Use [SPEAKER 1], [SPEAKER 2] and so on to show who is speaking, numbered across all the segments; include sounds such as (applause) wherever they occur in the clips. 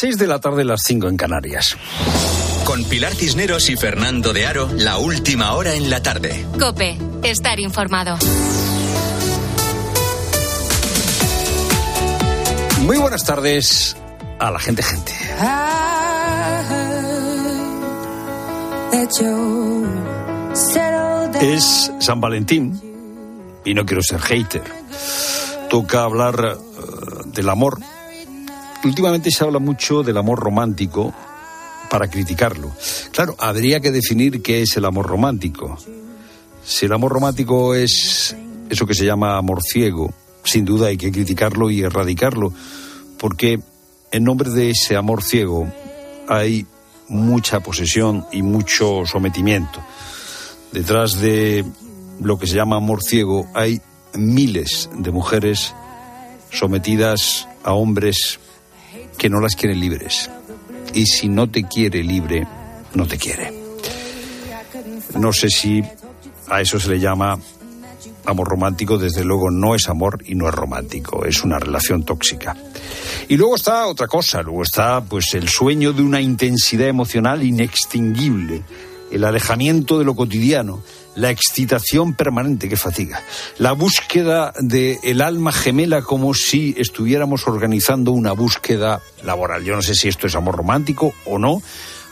[SPEAKER 1] 6 de la tarde, las 5 en Canarias.
[SPEAKER 2] Con Pilar Cisneros y Fernando de Aro, la última hora en la tarde.
[SPEAKER 3] Cope, estar informado.
[SPEAKER 1] Muy buenas tardes a la gente, gente. Es San Valentín y no quiero ser hater. Toca hablar uh, del amor últimamente se habla mucho del amor romántico para criticarlo. Claro, habría que definir qué es el amor romántico. Si el amor romántico es eso que se llama amor ciego, sin duda hay que criticarlo y erradicarlo, porque en nombre de ese amor ciego hay mucha posesión y mucho sometimiento. Detrás de lo que se llama amor ciego hay miles de mujeres sometidas a hombres que no las quiere libres. Y si no te quiere libre, no te quiere. No sé si a eso se le llama amor romántico, desde luego no es amor y no es romántico, es una relación tóxica. Y luego está otra cosa, luego está pues el sueño de una intensidad emocional inextinguible, el alejamiento de lo cotidiano, la excitación permanente que fatiga, la búsqueda del el alma gemela como si estuviéramos organizando una búsqueda laboral. Yo no sé si esto es amor romántico o no,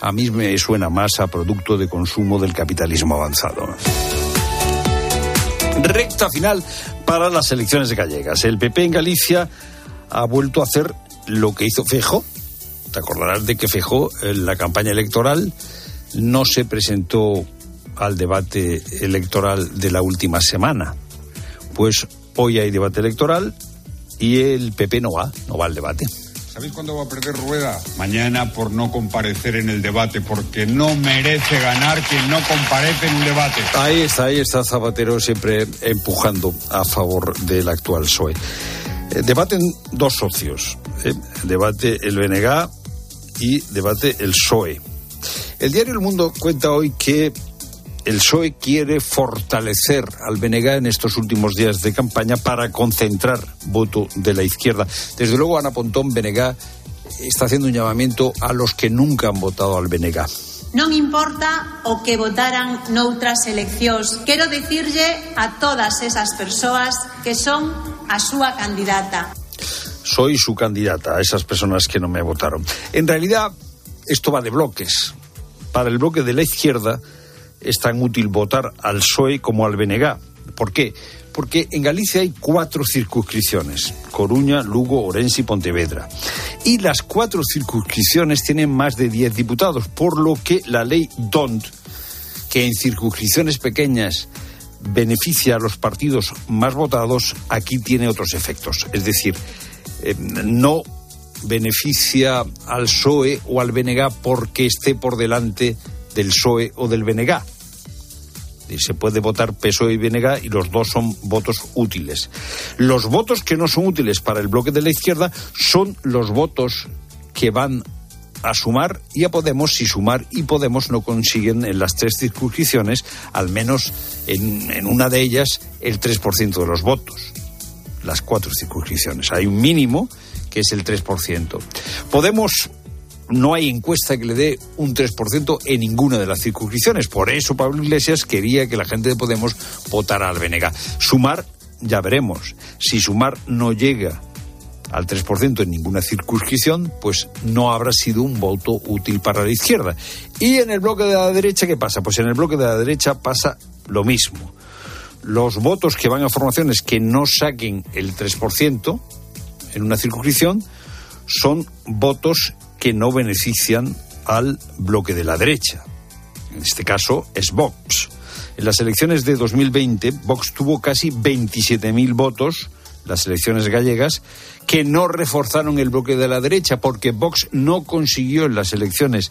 [SPEAKER 1] a mí me suena más a producto de consumo del capitalismo avanzado. Recta final para las elecciones gallegas. El PP en Galicia ha vuelto a hacer lo que hizo Fejo. Te acordarás de que Fejo en la campaña electoral no se presentó al debate electoral de la última semana. Pues hoy hay debate electoral y el PP no va, no va al debate.
[SPEAKER 4] ¿Sabéis cuándo va a perder Rueda? Mañana por no comparecer en el debate, porque no merece ganar quien no comparece en un debate.
[SPEAKER 1] Ahí está, ahí está Zapatero siempre empujando a favor del actual PSOE. Eh, debaten dos socios, eh, debate el BNG y debate el PSOE. El diario El Mundo cuenta hoy que el PSOE quiere fortalecer al BNG en estos últimos días de campaña para concentrar voto de la izquierda. Desde luego, Ana Pontón, BNG, está haciendo un llamamiento a los que nunca han votado al BNG.
[SPEAKER 5] Non importa o que votaran noutras eleccións. Quero dicirlle a todas esas persoas que son a súa candidata.
[SPEAKER 1] Soy su candidata a esas personas que no me votaron. En realidad, esto va de bloques. Para el bloque de la izquierda, es tan útil votar al PSOE como al BNG. ¿Por qué? Porque en Galicia hay cuatro circunscripciones, Coruña, Lugo, Orense y Pontevedra. Y las cuatro circunscripciones tienen más de diez diputados, por lo que la ley DONT, que en circunscripciones pequeñas beneficia a los partidos más votados, aquí tiene otros efectos. Es decir, eh, no beneficia al PSOE o al BNG porque esté por delante del PSOE o del BNG. Se puede votar PSOE y BNG y los dos son votos útiles. Los votos que no son útiles para el bloque de la izquierda son los votos que van a sumar y a Podemos si sumar y Podemos no consiguen en las tres circunscripciones, al menos en, en una de ellas, el 3% de los votos. Las cuatro circunscripciones. Hay un mínimo que es el 3%. Podemos no hay encuesta que le dé un 3% en ninguna de las circunscripciones. Por eso Pablo Iglesias quería que la gente de Podemos votara al Benega. Sumar, ya veremos. Si Sumar no llega al 3% en ninguna circunscripción, pues no habrá sido un voto útil para la izquierda. Y en el bloque de la derecha, ¿qué pasa? Pues en el bloque de la derecha pasa lo mismo. Los votos que van a formaciones que no saquen el 3% en una circunscripción son votos que no benefician al bloque de la derecha. En este caso es Vox. En las elecciones de 2020, Vox tuvo casi 27.000 votos, las elecciones gallegas, que no reforzaron el bloque de la derecha, porque Vox no consiguió en las elecciones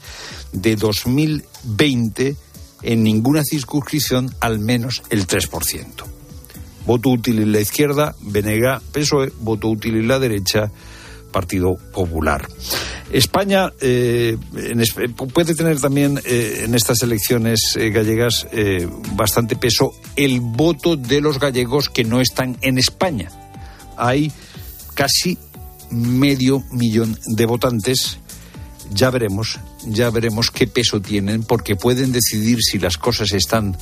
[SPEAKER 1] de 2020 en ninguna circunscripción al menos el 3%. Voto útil en la izquierda, Venega, PSOE, voto útil en la derecha, Partido Popular. España eh, puede tener también eh, en estas elecciones eh, gallegas bastante peso el voto de los gallegos que no están en España. Hay casi medio millón de votantes ya veremos, ya veremos qué peso tienen, porque pueden decidir si las cosas están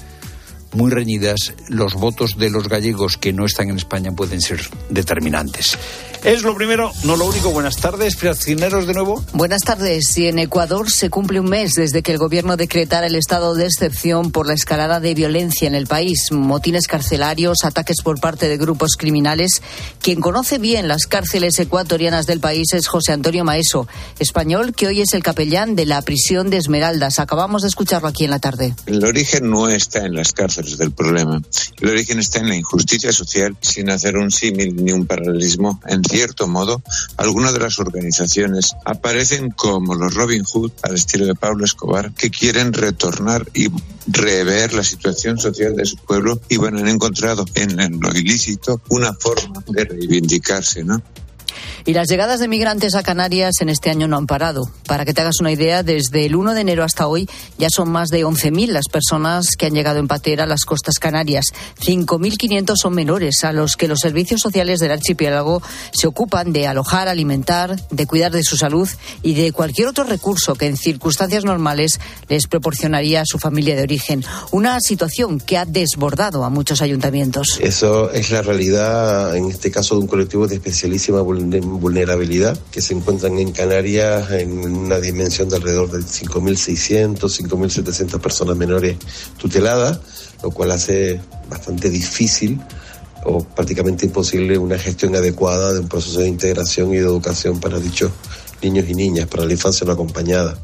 [SPEAKER 1] muy reñidas, los votos de los gallegos que no están en España pueden ser determinantes. Es lo primero, no lo único. Buenas tardes, Cineros de nuevo.
[SPEAKER 6] Buenas tardes. Y en Ecuador se cumple un mes desde que el gobierno decretara el estado de excepción por la escalada de violencia en el país, motines carcelarios, ataques por parte de grupos criminales. Quien conoce bien las cárceles ecuatorianas del país es José Antonio Maeso, español que hoy es el capellán de la prisión de Esmeraldas. Acabamos de escucharlo aquí en la tarde.
[SPEAKER 7] El origen no está en las cárceles del problema. El origen está en la injusticia social, sin hacer un símil ni un paralelismo en cierto modo, algunas de las organizaciones aparecen como los Robin Hood, al estilo de Pablo Escobar, que quieren retornar y rever la situación social de su pueblo y bueno, han encontrado en lo ilícito una forma de reivindicarse, ¿no?
[SPEAKER 6] Y las llegadas de migrantes a Canarias en este año no han parado. Para que te hagas una idea, desde el 1 de enero hasta hoy ya son más de 11.000 las personas que han llegado en patera a las costas canarias. 5.500 son menores a los que los servicios sociales del archipiélago se ocupan de alojar, alimentar, de cuidar de su salud y de cualquier otro recurso que en circunstancias normales les proporcionaría a su familia de origen. Una situación que ha desbordado a muchos ayuntamientos.
[SPEAKER 8] Eso es la realidad, en este caso, de un colectivo de especialísima vulnerabilidad que se encuentran en Canarias en una dimensión de alrededor de 5.600, 5.700 personas menores tuteladas, lo cual hace bastante difícil o prácticamente imposible una gestión adecuada de un proceso de integración y de educación para dichos niños y niñas, para la infancia no acompañada.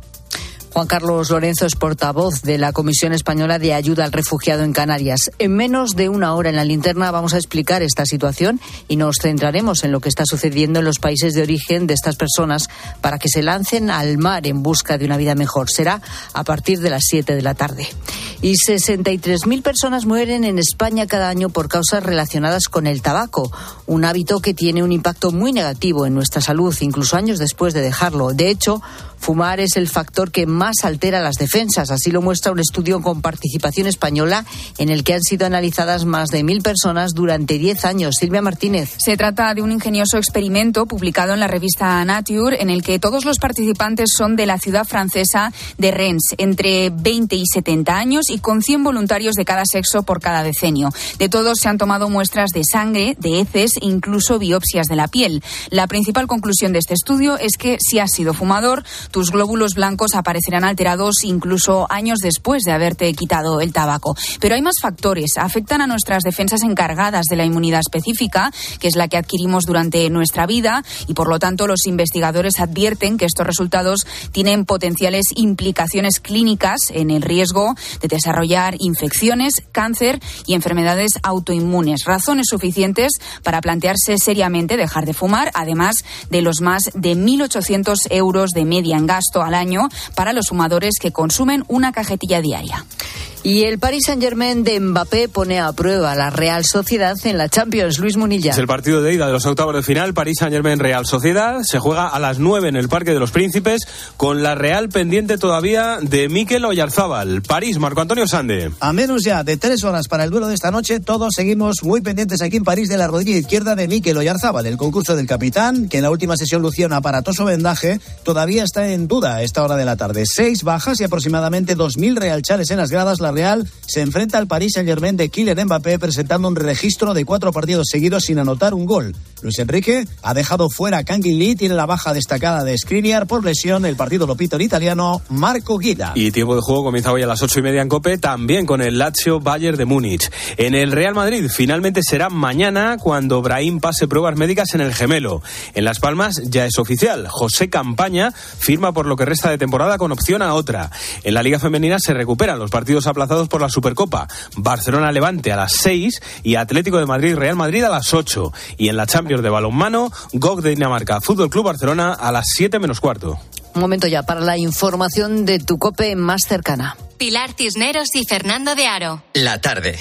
[SPEAKER 6] Juan Carlos Lorenzo es portavoz de la Comisión Española de Ayuda al Refugiado en Canarias. En menos de una hora en la linterna vamos a explicar esta situación y nos centraremos en lo que está sucediendo en los países de origen de estas personas para que se lancen al mar en busca de una vida mejor. Será a partir de las 7 de la tarde. Y 63.000 personas mueren en España cada año por causas relacionadas con el tabaco, un hábito que tiene un impacto muy negativo en nuestra salud, incluso años después de dejarlo. De hecho, Fumar es el factor que más altera las defensas, así lo muestra un estudio con participación española en el que han sido analizadas más de mil personas durante diez años. Silvia Martínez.
[SPEAKER 9] Se trata de un ingenioso experimento publicado en la revista Nature en el que todos los participantes son de la ciudad francesa de Rennes, entre 20 y 70 años y con 100 voluntarios de cada sexo por cada decenio. De todos se han tomado muestras de sangre, de heces e incluso biopsias de la piel. La principal conclusión de este estudio es que si has sido fumador, tus glóbulos blancos aparecerán alterados incluso años después de haberte quitado el tabaco. Pero hay más factores. Afectan a nuestras defensas encargadas de la inmunidad específica, que es la que adquirimos durante nuestra vida, y por lo tanto los investigadores advierten que estos resultados tienen potenciales implicaciones clínicas en el riesgo de desarrollar infecciones, cáncer y enfermedades autoinmunes. Razones suficientes para plantearse seriamente dejar de fumar, además de los más de 1.800 euros de media gasto al año para los fumadores que consumen una cajetilla diaria.
[SPEAKER 6] Y el Paris Saint-Germain de Mbappé pone a prueba a la Real Sociedad en la Champions. Luis Munilla.
[SPEAKER 10] Es el partido de ida de los octavos de final. París Saint-Germain Real Sociedad. Se juega a las 9 en el Parque de los Príncipes con la Real pendiente todavía de Mikel Oyarzábal. París, Marco Antonio Sande.
[SPEAKER 11] A menos ya de tres horas para el duelo de esta noche, todos seguimos muy pendientes aquí en París de la rodilla izquierda de Mikel Oyarzábal. El concurso del capitán, que en la última sesión lucía un aparatoso vendaje, todavía está en duda a esta hora de la tarde. Seis bajas y aproximadamente 2.000 realchales en las gradas. La Real se enfrenta al Paris Saint-Germain de Kylian Mbappé presentando un registro de cuatro partidos seguidos sin anotar un gol. Luis Enrique ha dejado fuera a Kangin Lee, tiene la baja destacada de Skriniar por lesión. El partido lo pita el italiano Marco Guida.
[SPEAKER 10] Y tiempo de juego comienza hoy a las ocho y media en Cope, también con el Lazio Bayern de Múnich. En el Real Madrid finalmente será mañana cuando Brahim pase pruebas médicas en el gemelo. En Las Palmas ya es oficial. José Campaña firma por lo que resta de temporada con opción a otra. En la Liga Femenina se recuperan los partidos aplazados por la Supercopa. Barcelona Levante a las seis y Atlético de Madrid Real Madrid a las ocho. Y en la Champions de balonmano, GOG de Dinamarca, Fútbol Club Barcelona a las 7 menos cuarto.
[SPEAKER 6] Un momento ya para la información de tu cope más cercana.
[SPEAKER 3] Pilar Cisneros y Fernando de Aro.
[SPEAKER 2] La tarde.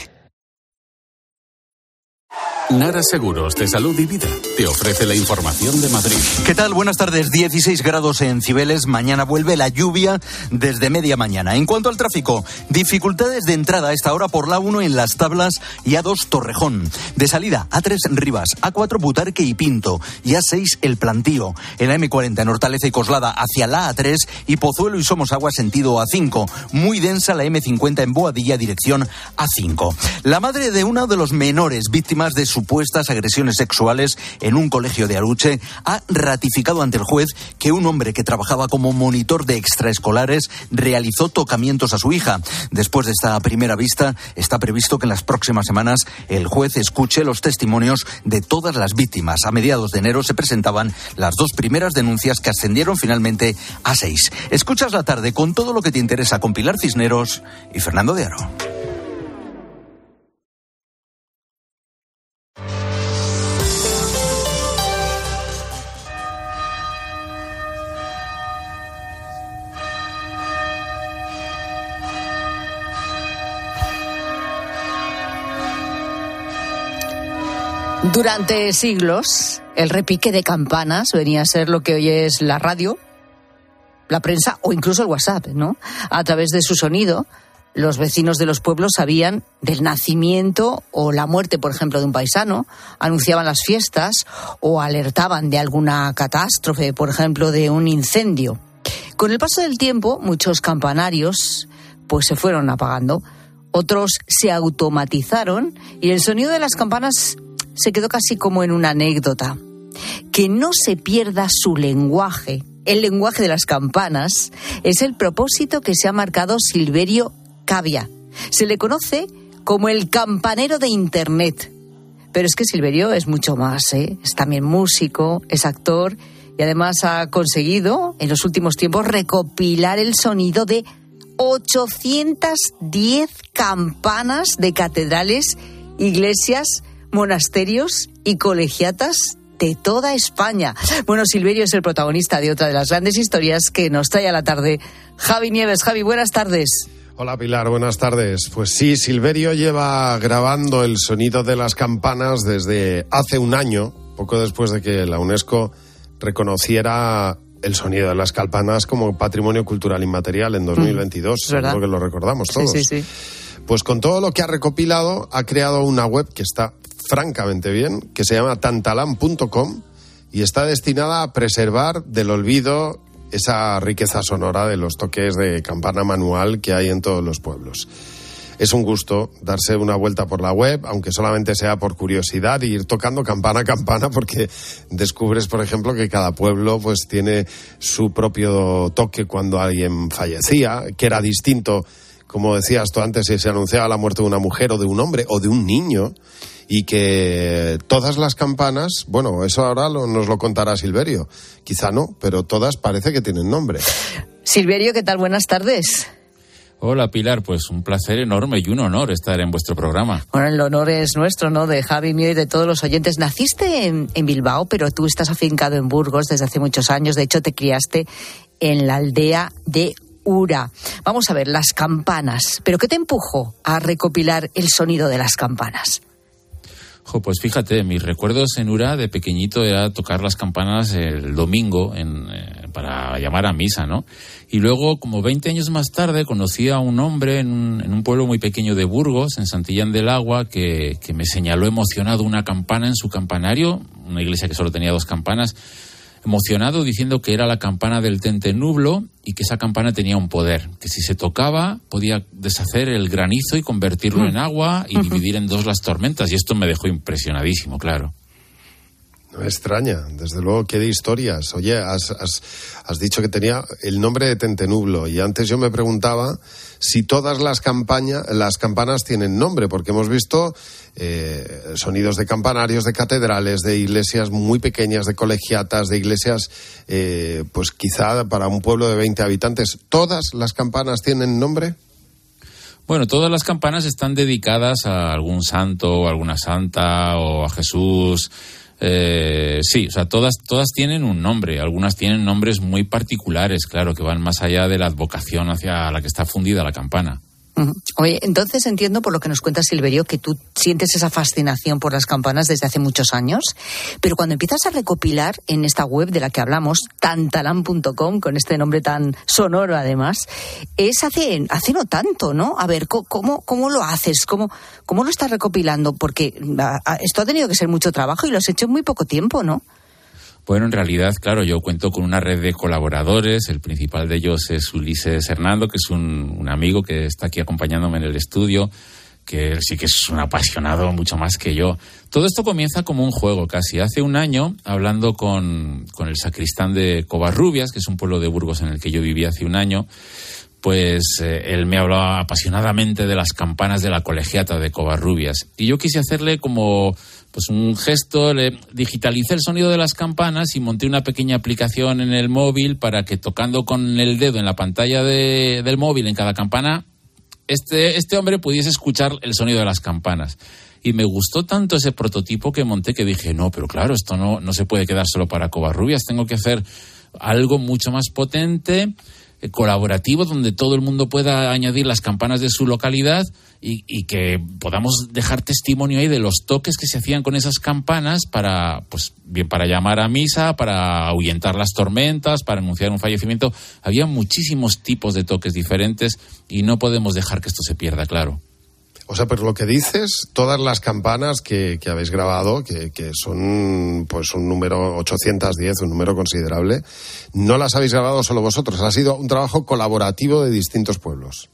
[SPEAKER 12] Nara Seguros de Salud y Vida te ofrece la información de Madrid.
[SPEAKER 13] ¿Qué tal? Buenas tardes. 16 grados en Cibeles. Mañana vuelve la lluvia desde media mañana. En cuanto al tráfico, dificultades de entrada a esta hora por la 1 en Las Tablas y A2 Torrejón. De salida, A3 Rivas, A4 Butarque y Pinto y A6 El Plantío. En la M40 en Hortaleza y Coslada hacia la A3 y Pozuelo y Somosagua sentido A5. Muy densa la M50 en Boadilla dirección A5. La madre de uno de los menores víctimas de supuestas agresiones sexuales un colegio de Aruche ha ratificado ante el juez que un hombre que trabajaba como monitor de extraescolares realizó tocamientos a su hija. Después de esta primera vista, está previsto que en las próximas semanas el juez escuche los testimonios de todas las víctimas. A mediados de enero se presentaban las dos primeras denuncias que ascendieron finalmente a seis. Escuchas la tarde con todo lo que te interesa con Pilar Cisneros y Fernando de Aro.
[SPEAKER 6] Durante siglos, el repique de campanas venía a ser lo que hoy es la radio, la prensa o incluso el WhatsApp, ¿no? A través de su sonido, los vecinos de los pueblos sabían del nacimiento o la muerte, por ejemplo, de un paisano, anunciaban las fiestas o alertaban de alguna catástrofe, por ejemplo, de un incendio. Con el paso del tiempo, muchos campanarios pues se fueron apagando, otros se automatizaron y el sonido de las campanas se quedó casi como en una anécdota. Que no se pierda su lenguaje, el lenguaje de las campanas, es el propósito que se ha marcado Silverio Cavia. Se le conoce como el campanero de Internet. Pero es que Silverio es mucho más, ¿eh? es también músico, es actor y además ha conseguido en los últimos tiempos recopilar el sonido de 810 campanas de catedrales, iglesias, monasterios y colegiatas de toda España. Bueno, Silverio es el protagonista de otra de las grandes historias que nos trae a la tarde. Javi Nieves, Javi, buenas tardes.
[SPEAKER 14] Hola Pilar, buenas tardes. Pues sí, Silverio lleva grabando el sonido de las campanas desde hace un año, poco después de que la UNESCO reconociera el sonido de las campanas como patrimonio cultural inmaterial en 2022, mm, seguro que lo recordamos todos.
[SPEAKER 6] Sí, sí, sí.
[SPEAKER 14] Pues con todo lo que ha recopilado, ha creado una web que está francamente bien, que se llama tantalam.com y está destinada a preservar del olvido esa riqueza sonora de los toques de campana manual que hay en todos los pueblos. Es un gusto darse una vuelta por la web, aunque solamente sea por curiosidad, y ir tocando campana a campana, porque descubres, por ejemplo, que cada pueblo pues tiene su propio toque cuando alguien fallecía, que era distinto, como decías tú antes, si se anunciaba la muerte de una mujer o de un hombre o de un niño y que todas las campanas, bueno, eso ahora nos lo contará Silverio, quizá no, pero todas parece que tienen nombre.
[SPEAKER 6] Silverio, ¿qué tal? Buenas tardes.
[SPEAKER 15] Hola Pilar, pues un placer enorme y un honor estar en vuestro programa.
[SPEAKER 6] Bueno, el honor es nuestro, ¿no? De Javi mío y de todos los oyentes. Naciste en, en, Bilbao, pero tú estás afincado en Burgos desde hace muchos años. De hecho, te criaste en la aldea de Ura. Vamos a ver, las campanas. ¿Pero qué te empujó a recopilar el sonido de las campanas?
[SPEAKER 15] Pues fíjate, mis recuerdos en Ura de pequeñito era tocar las campanas el domingo eh, para llamar a misa, ¿no? Y luego, como 20 años más tarde, conocí a un hombre en un, pueblo muy pequeño de Burgos, en Santillán del Agua, que, que me señaló emocionado una campana en su campanario, una iglesia que solo tenía dos campanas emocionado diciendo que era la campana del Tente Nublo y que esa campana tenía un poder, que si se tocaba podía deshacer el granizo y convertirlo en agua y dividir en dos las tormentas. Y esto me dejó impresionadísimo, claro.
[SPEAKER 14] Extraña, desde luego, qué de historias. Oye, has, has, has dicho que tenía el nombre de Tentenublo y antes yo me preguntaba si todas las, campañas, las campanas tienen nombre, porque hemos visto eh, sonidos de campanarios, de catedrales, de iglesias muy pequeñas, de colegiatas, de iglesias, eh, pues quizá para un pueblo de 20 habitantes. ¿Todas las campanas tienen nombre?
[SPEAKER 15] Bueno, todas las campanas están dedicadas a algún santo, o alguna santa o a Jesús. Eh, sí, o sea, todas, todas tienen un nombre. Algunas tienen nombres muy particulares, claro, que van más allá de la advocación hacia la que está fundida la campana.
[SPEAKER 6] Oye, entonces entiendo por lo que nos cuenta Silverio que tú sientes esa fascinación por las campanas desde hace muchos años, pero cuando empiezas a recopilar en esta web de la que hablamos, tantalan.com, con este nombre tan sonoro además, es hace, hace no tanto, ¿no? A ver, ¿cómo, cómo lo haces? ¿Cómo, ¿Cómo lo estás recopilando? Porque esto ha tenido que ser mucho trabajo y lo has hecho en muy poco tiempo, ¿no?
[SPEAKER 15] Bueno, en realidad, claro, yo cuento con una red de colaboradores. El principal de ellos es Ulises Hernando, que es un, amigo que está aquí acompañándome en el estudio, que sí que es un apasionado mucho más que yo. Todo esto comienza como un juego casi. Hace un año, hablando con, con el sacristán de Covarrubias, que es un pueblo de Burgos en el que yo viví hace un año, pues eh, él me hablaba apasionadamente de las campanas de la colegiata de Covarrubias. Y yo quise hacerle como pues un gesto, le digitalicé el sonido de las campanas y monté una pequeña aplicación en el móvil para que tocando con el dedo en la pantalla de- del móvil en cada campana, este, este hombre pudiese escuchar el sonido de las campanas. Y me gustó tanto ese prototipo que monté que dije, no, pero claro, esto no, no se puede quedar solo para Covarrubias, tengo que hacer algo mucho más potente, colaborativo, donde todo el mundo pueda añadir las campanas de su localidad y, y que podamos dejar testimonio ahí de los toques que se hacían con esas campanas para, pues, bien para llamar a misa, para ahuyentar las tormentas, para anunciar un fallecimiento. Había muchísimos tipos de toques diferentes y no podemos dejar que esto se pierda, claro.
[SPEAKER 14] O sea, pero lo que dices, todas las campanas que, que habéis grabado, que, que son pues un número 810, un número considerable, no las habéis grabado solo vosotros, ha sido un trabajo colaborativo de distintos pueblos.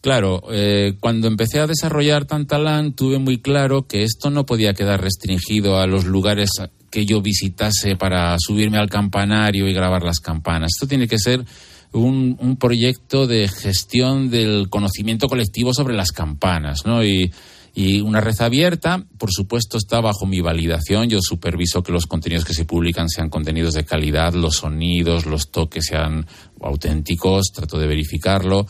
[SPEAKER 15] Claro, eh, cuando empecé a desarrollar Tantalán tuve muy claro que esto no podía quedar restringido a los lugares que yo visitase para subirme al campanario y grabar las campanas. Esto tiene que ser un, un proyecto de gestión del conocimiento colectivo sobre las campanas, ¿no? Y, y una red abierta, por supuesto, está bajo mi validación. Yo superviso que los contenidos que se publican sean contenidos de calidad, los sonidos, los toques sean auténticos, trato de verificarlo.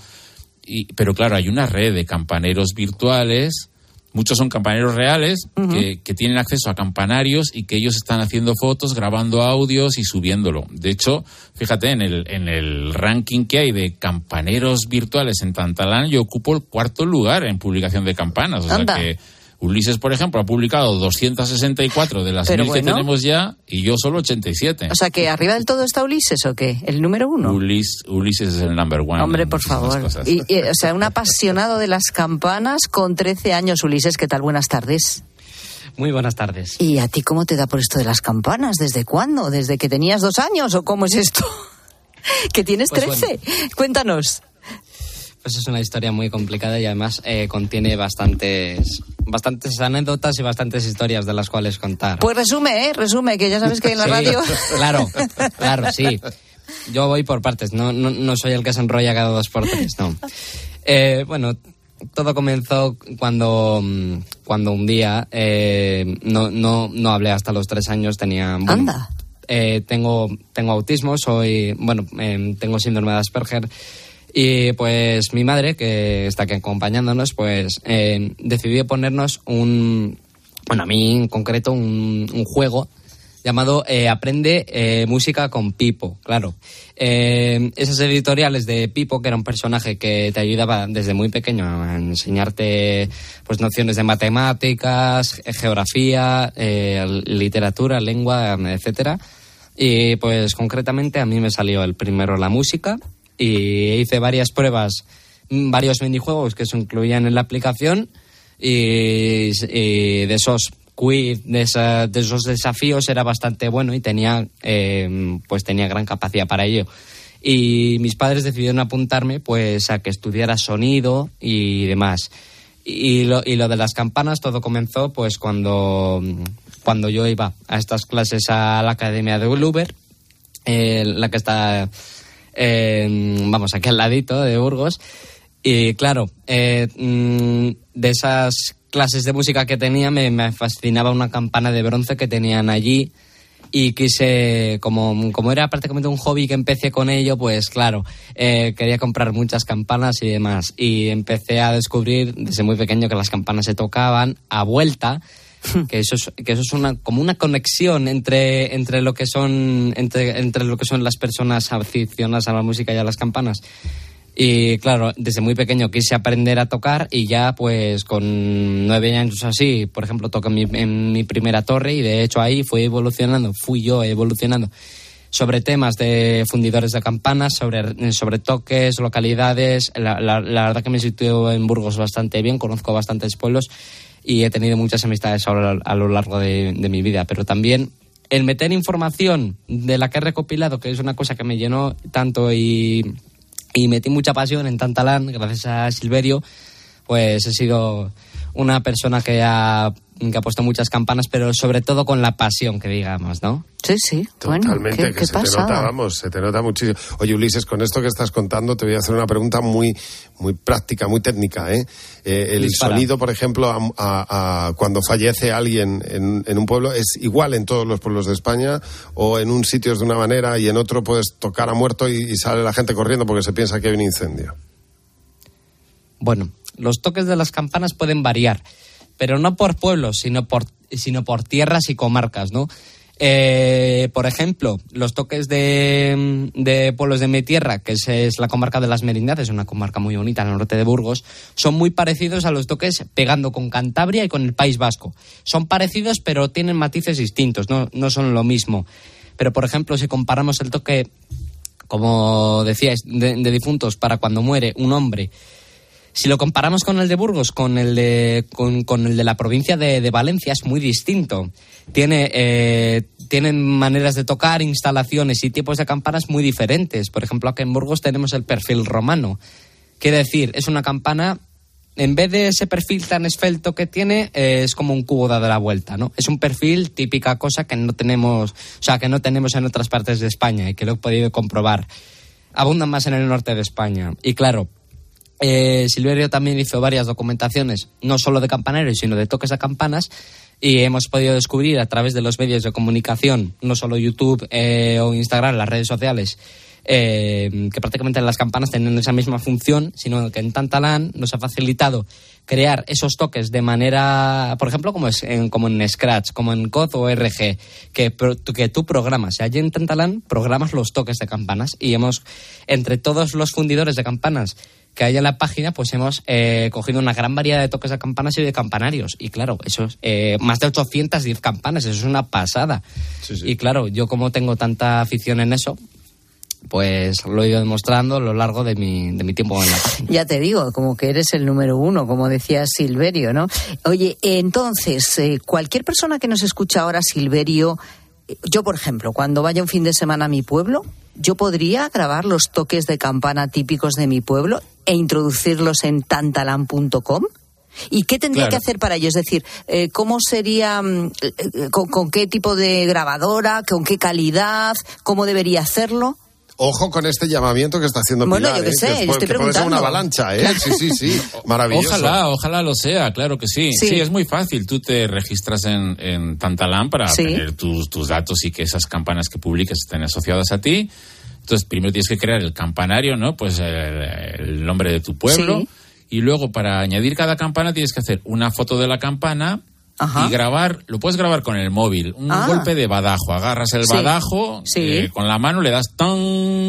[SPEAKER 15] Y, pero claro, hay una red de campaneros virtuales. Muchos son campaneros reales que, que tienen acceso a campanarios y que ellos están haciendo fotos, grabando audios y subiéndolo. De hecho, fíjate, en el, en el ranking que hay de campaneros virtuales en Tantalán, yo ocupo el cuarto lugar en publicación de campanas. O
[SPEAKER 6] Anda.
[SPEAKER 15] sea que Ulises, por ejemplo, ha publicado 264 de las
[SPEAKER 6] Pero
[SPEAKER 15] mil que
[SPEAKER 6] bueno.
[SPEAKER 15] tenemos ya y yo solo 87.
[SPEAKER 6] O sea, que arriba del todo está Ulises o qué? El número uno.
[SPEAKER 15] Ulis- Ulises es el number one.
[SPEAKER 6] Hombre, por favor. Y, y, o sea, un apasionado de las campanas con 13 años, Ulises. ¿Qué tal? Buenas tardes.
[SPEAKER 16] Muy buenas tardes.
[SPEAKER 6] ¿Y a ti cómo te da por esto de las campanas? ¿Desde cuándo? ¿Desde que tenías dos años o cómo es esto? (laughs) que tienes
[SPEAKER 16] Pues
[SPEAKER 6] 13. Cuéntanos.
[SPEAKER 16] Pues es una historia muy complicada y además eh, contiene bastantes, bastantes anécdotas y bastantes historias de las cuales contar.
[SPEAKER 6] Pues resume, ¿eh? Resume, que ya sabes que en la (laughs)
[SPEAKER 16] Sí,
[SPEAKER 6] radio... (laughs)
[SPEAKER 16] Claro, claro, sí. Yo voy por partes, no, no, no soy el que se enrolla cada dos por tres, no. Eh, bueno, todo comenzó cuando, mm, cuando un día eh, no, no, no hablé hasta los tres años, tenía... bueno,
[SPEAKER 6] Anda.
[SPEAKER 16] eh, tengo, tengo autismo, soy, bueno, eh, tengo síndrome de Asperger. Y pues mi madre, que está aquí acompañándonos, pues eh, decidió ponernos un, bueno, a mí en concreto, un, un juego llamado eh, Aprende eh, Música con Pipo, claro. Eh, esas editoriales de Pipo, que era un personaje que te ayudaba desde muy pequeño a enseñarte pues nociones de matemáticas, ge- geografía, literatura, lengua, etcétera. Y pues concretamente a mí me salió el primero la música y hice varias pruebas, mm, varios minijuegos que se incluían en la aplicación y, de esos quiz, de, esos desafíos era bastante bueno y tenía, eh, pues tenía gran capacidad para ello. Y mis padres decidieron apuntarme pues a que estudiara sonido y demás. Y lo, y lo de las campanas todo comenzó pues cuando, cuando yo iba a estas clases a la Academia de Uber, eh, la que está, vamos, aquí al ladito de Burgos. Y claro, eh, mm, de esas clases de música que tenía me, me fascinaba una campana de bronce que tenían allí y quise, como, como era prácticamente un hobby que empecé con ello, pues claro, eh, quería comprar muchas campanas y demás. Y empecé a descubrir desde muy pequeño que las campanas se tocaban a vuelta, (laughs) que eso es, que eso es una, como una conexión entre, entre, lo que son, entre, entre lo que son las personas aficionadas a la música y a las campanas. Y claro, desde muy pequeño quise aprender a tocar y ya pues con nueve años así, por ejemplo, toqué en mi, en mi primera torre y de hecho ahí fui evolucionando, fui yo evolucionando sobre temas de fundidores de campanas, sobre, sobre toques, localidades. La, la- la verdad que me sitúo en Burgos bastante bien, conozco bastantes pueblos y he tenido muchas amistades a a lo largo de, de mi vida. Pero también el meter información de la que he recopilado, que es una cosa que me llenó tanto y, y metí mucha pasión en Tantalán, gracias a Silverio, pues he sido una persona que ha, que ha puesto muchas campanas, pero sobre todo con la pasión que digamos, ¿no?
[SPEAKER 6] Sí, sí.
[SPEAKER 14] Totalmente, que se te nota, vamos, se te nota muchísimo. Oye, Ulises, con esto que estás contando, te voy a hacer una pregunta muy, muy práctica, muy técnica, ¿eh? Eh, el
[SPEAKER 16] Dispara.
[SPEAKER 14] sonido, por ejemplo, a- a- a cuando fallece alguien en, en un pueblo, ¿es igual en todos los pueblos de España? ¿O en un sitio es de una manera y en otro puedes tocar a muerto y, y sale la gente corriendo porque se piensa que hay un incendio?
[SPEAKER 16] Bueno, los toques de las campanas pueden variar, pero no por pueblos, sino por, sino por tierras y comarcas, ¿no? Eh, por ejemplo, los toques de, de pueblos de mi tierra, que es, la comarca de las Merindades, una comarca muy bonita el norte de Burgos, son muy parecidos a los toques pegando con Cantabria y con el País Vasco. Son parecidos, pero tienen matices distintos, no, no son lo mismo. Pero, por ejemplo, si comparamos el toque, como decíais, de, de difuntos para cuando muere un hombre, si lo comparamos con el de Burgos, con el de, con, el de la provincia de, Valencia, es muy distinto. Tiene, eh, tienen maneras de tocar, instalaciones y tipos de campanas muy diferentes. Por ejemplo, aquí en Burgos tenemos el perfil romano. Quiere decir, es una campana, en vez de ese perfil tan esfelto que tiene, eh, es como un cubo dado la vuelta, ¿no? Es un perfil típica cosa que no tenemos, o sea, que no tenemos en otras partes de España y que lo he podido comprobar. Abundan más en el norte de España. Y claro, eh, Silverio también hizo varias documentaciones, no solo de campanarios, sino de toques a campanas, y hemos podido descubrir a través de los medios de comunicación, no solo YouTube eh, o Instagram, las redes sociales, eh, que prácticamente las campanas tienen esa misma función, sino que en Tantalán nos ha facilitado crear esos toques de manera, por ejemplo, como, es en, como en Scratch, como en COD o RG, que, que tú programas. Allí en Tantalán programas los toques de campanas y hemos, entre todos los fundidores de campanas que hay en la página, pues hemos eh, cogido una gran variedad de toques de campanas y de campanarios. Y claro, eso es eh, más de 810 campanas, eso es una pasada. Y claro, yo como tengo tanta afición en eso, pues lo he ido demostrando a lo largo de mi, de mi tiempo en la página.
[SPEAKER 6] Ya te digo, como que eres el número uno, como decía Silverio, ¿no? Oye, entonces, eh, cualquier persona que nos escucha ahora, Silverio, yo, por ejemplo, cuando vaya un fin de semana a mi pueblo, yo podría grabar los toques de campana típicos de mi pueblo e introducirlos en tantalan.com. ¿Y qué tendría
[SPEAKER 14] Claro.
[SPEAKER 6] que hacer para ello? Es decir, eh, ¿cómo sería, mm, eh, eh, con, con qué tipo de grabadora, con qué calidad, cómo debería hacerlo?
[SPEAKER 14] Ojo con este llamamiento que está haciendo
[SPEAKER 6] Bueno,
[SPEAKER 14] Pilar,
[SPEAKER 6] yo qué
[SPEAKER 14] ¿eh?
[SPEAKER 6] sé,
[SPEAKER 14] que,
[SPEAKER 6] yo
[SPEAKER 14] puede-
[SPEAKER 6] estoy
[SPEAKER 14] que puede ser una avalancha, ¿eh? Sí, sí, sí. (laughs) (laughs) Maravilloso.
[SPEAKER 15] Ojalá, ojalá lo sea, claro que sí.
[SPEAKER 6] Sí.
[SPEAKER 15] Sí, es muy fácil. Tú te registras en, en Tantalán para
[SPEAKER 6] Sí.
[SPEAKER 15] tener tus, tus datos y que esas campanas que publiques estén asociadas a ti. Entonces, primero tienes que crear el campanario, ¿no? Pues el, el nombre de tu pueblo.
[SPEAKER 6] Sí.
[SPEAKER 15] Y luego, para añadir cada campana, tienes que hacer una foto de la campana
[SPEAKER 6] Ajá.
[SPEAKER 15] y grabar, lo puedes grabar con el móvil, un
[SPEAKER 6] Ah.
[SPEAKER 15] golpe de badajo. Agarras el
[SPEAKER 6] Sí.
[SPEAKER 15] badajo,
[SPEAKER 6] Sí.
[SPEAKER 15] eh, con la mano le das tan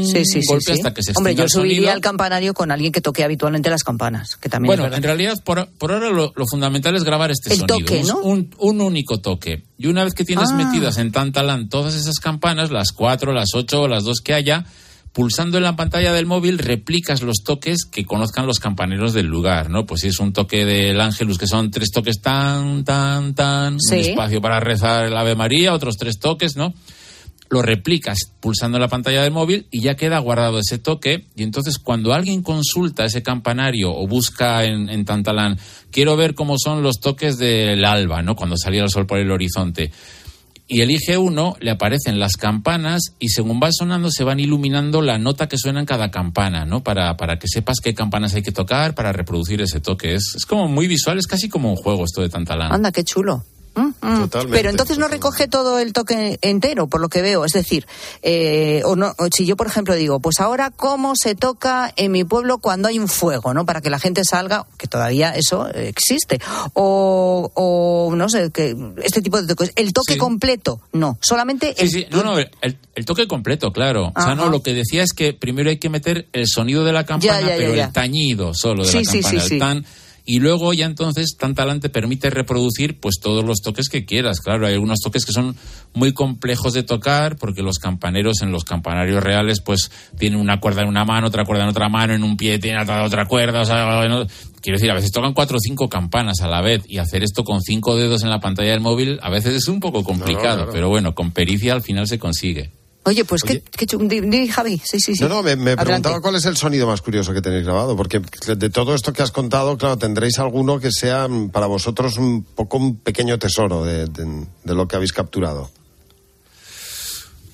[SPEAKER 6] Sí,
[SPEAKER 15] golpe hasta que se
[SPEAKER 6] Hombre, yo
[SPEAKER 15] el
[SPEAKER 6] subiría al campanario con alguien que toque habitualmente las campanas, que también
[SPEAKER 15] Bueno, en realidad por, por ahora lo, lo fundamental es grabar este
[SPEAKER 6] El
[SPEAKER 15] sonido.
[SPEAKER 6] toque, ¿no?
[SPEAKER 15] un, un único toque. Y una vez que tienes
[SPEAKER 6] Ah.
[SPEAKER 15] metidas en Tantalán todas esas campanas, las cuatro, las ocho o las dos que haya, pulsando en la pantalla del móvil replicas los toques que conozcan los campaneros del lugar, ¿no? Pues si es un toque del Ángelus, que son tres toques tan, tan, tan,
[SPEAKER 6] Sí.
[SPEAKER 15] un espacio para rezar el Ave María, otros tres toques, ¿no? lo replicas pulsando en la pantalla del móvil y ya queda guardado ese toque. Y entonces cuando alguien consulta ese campanario o busca en, en Tantalán, quiero ver cómo son los toques del alba, ¿no? Cuando salía el sol por el horizonte. Y elige uno, le aparecen las campanas y según va sonando se van iluminando la nota que suena en cada campana, ¿no? Para, para que sepas qué campanas hay que tocar para reproducir ese toque. Es, es como muy visual, es casi como un juego esto de Tantalán.
[SPEAKER 6] Anda, qué chulo. Mm, mm. Pero entonces no recoge todo el toque entero, por lo que veo. Es decir, eh, o no, o si yo, por ejemplo, digo, pues ahora cómo se toca en mi pueblo cuando hay un fuego, ¿no? Para que la gente salga, que todavía eso existe. O, o no sé, que este tipo de toques. El toque
[SPEAKER 15] Sí.
[SPEAKER 6] completo, no. Solamente el.
[SPEAKER 15] sí, no, no, el, el toque completo, claro. O sea, no, lo que decía es que primero hay que meter el sonido de la campana,
[SPEAKER 6] Ya, ya, ya,
[SPEAKER 15] pero el tañido solo de
[SPEAKER 6] Sí,
[SPEAKER 15] la campana, el tan. Y luego ya entonces Tantalán te permite reproducir pues todos los toques que quieras. Claro, hay algunos toques que son muy complejos de tocar porque los campaneros en los campanarios reales pues tienen una cuerda en una mano, otra cuerda en otra mano, en un pie tiene otra, otra cuerda. O sea, no- quiero decir, a veces tocan cuatro o cinco campanas a la vez y hacer esto con cinco dedos en la pantalla del móvil a veces es un poco complicado, pero bueno, con pericia al final se consigue.
[SPEAKER 6] Oye, pues qué, qué di, di, Javi. Sí, sí, sí.
[SPEAKER 14] No, no, me, me preguntaba cuál es el sonido más curioso que tenéis grabado, porque de todo esto que has contado, claro, tendréis alguno que sea mm, para vosotros un poco un pequeño tesoro de, de- de lo que habéis capturado.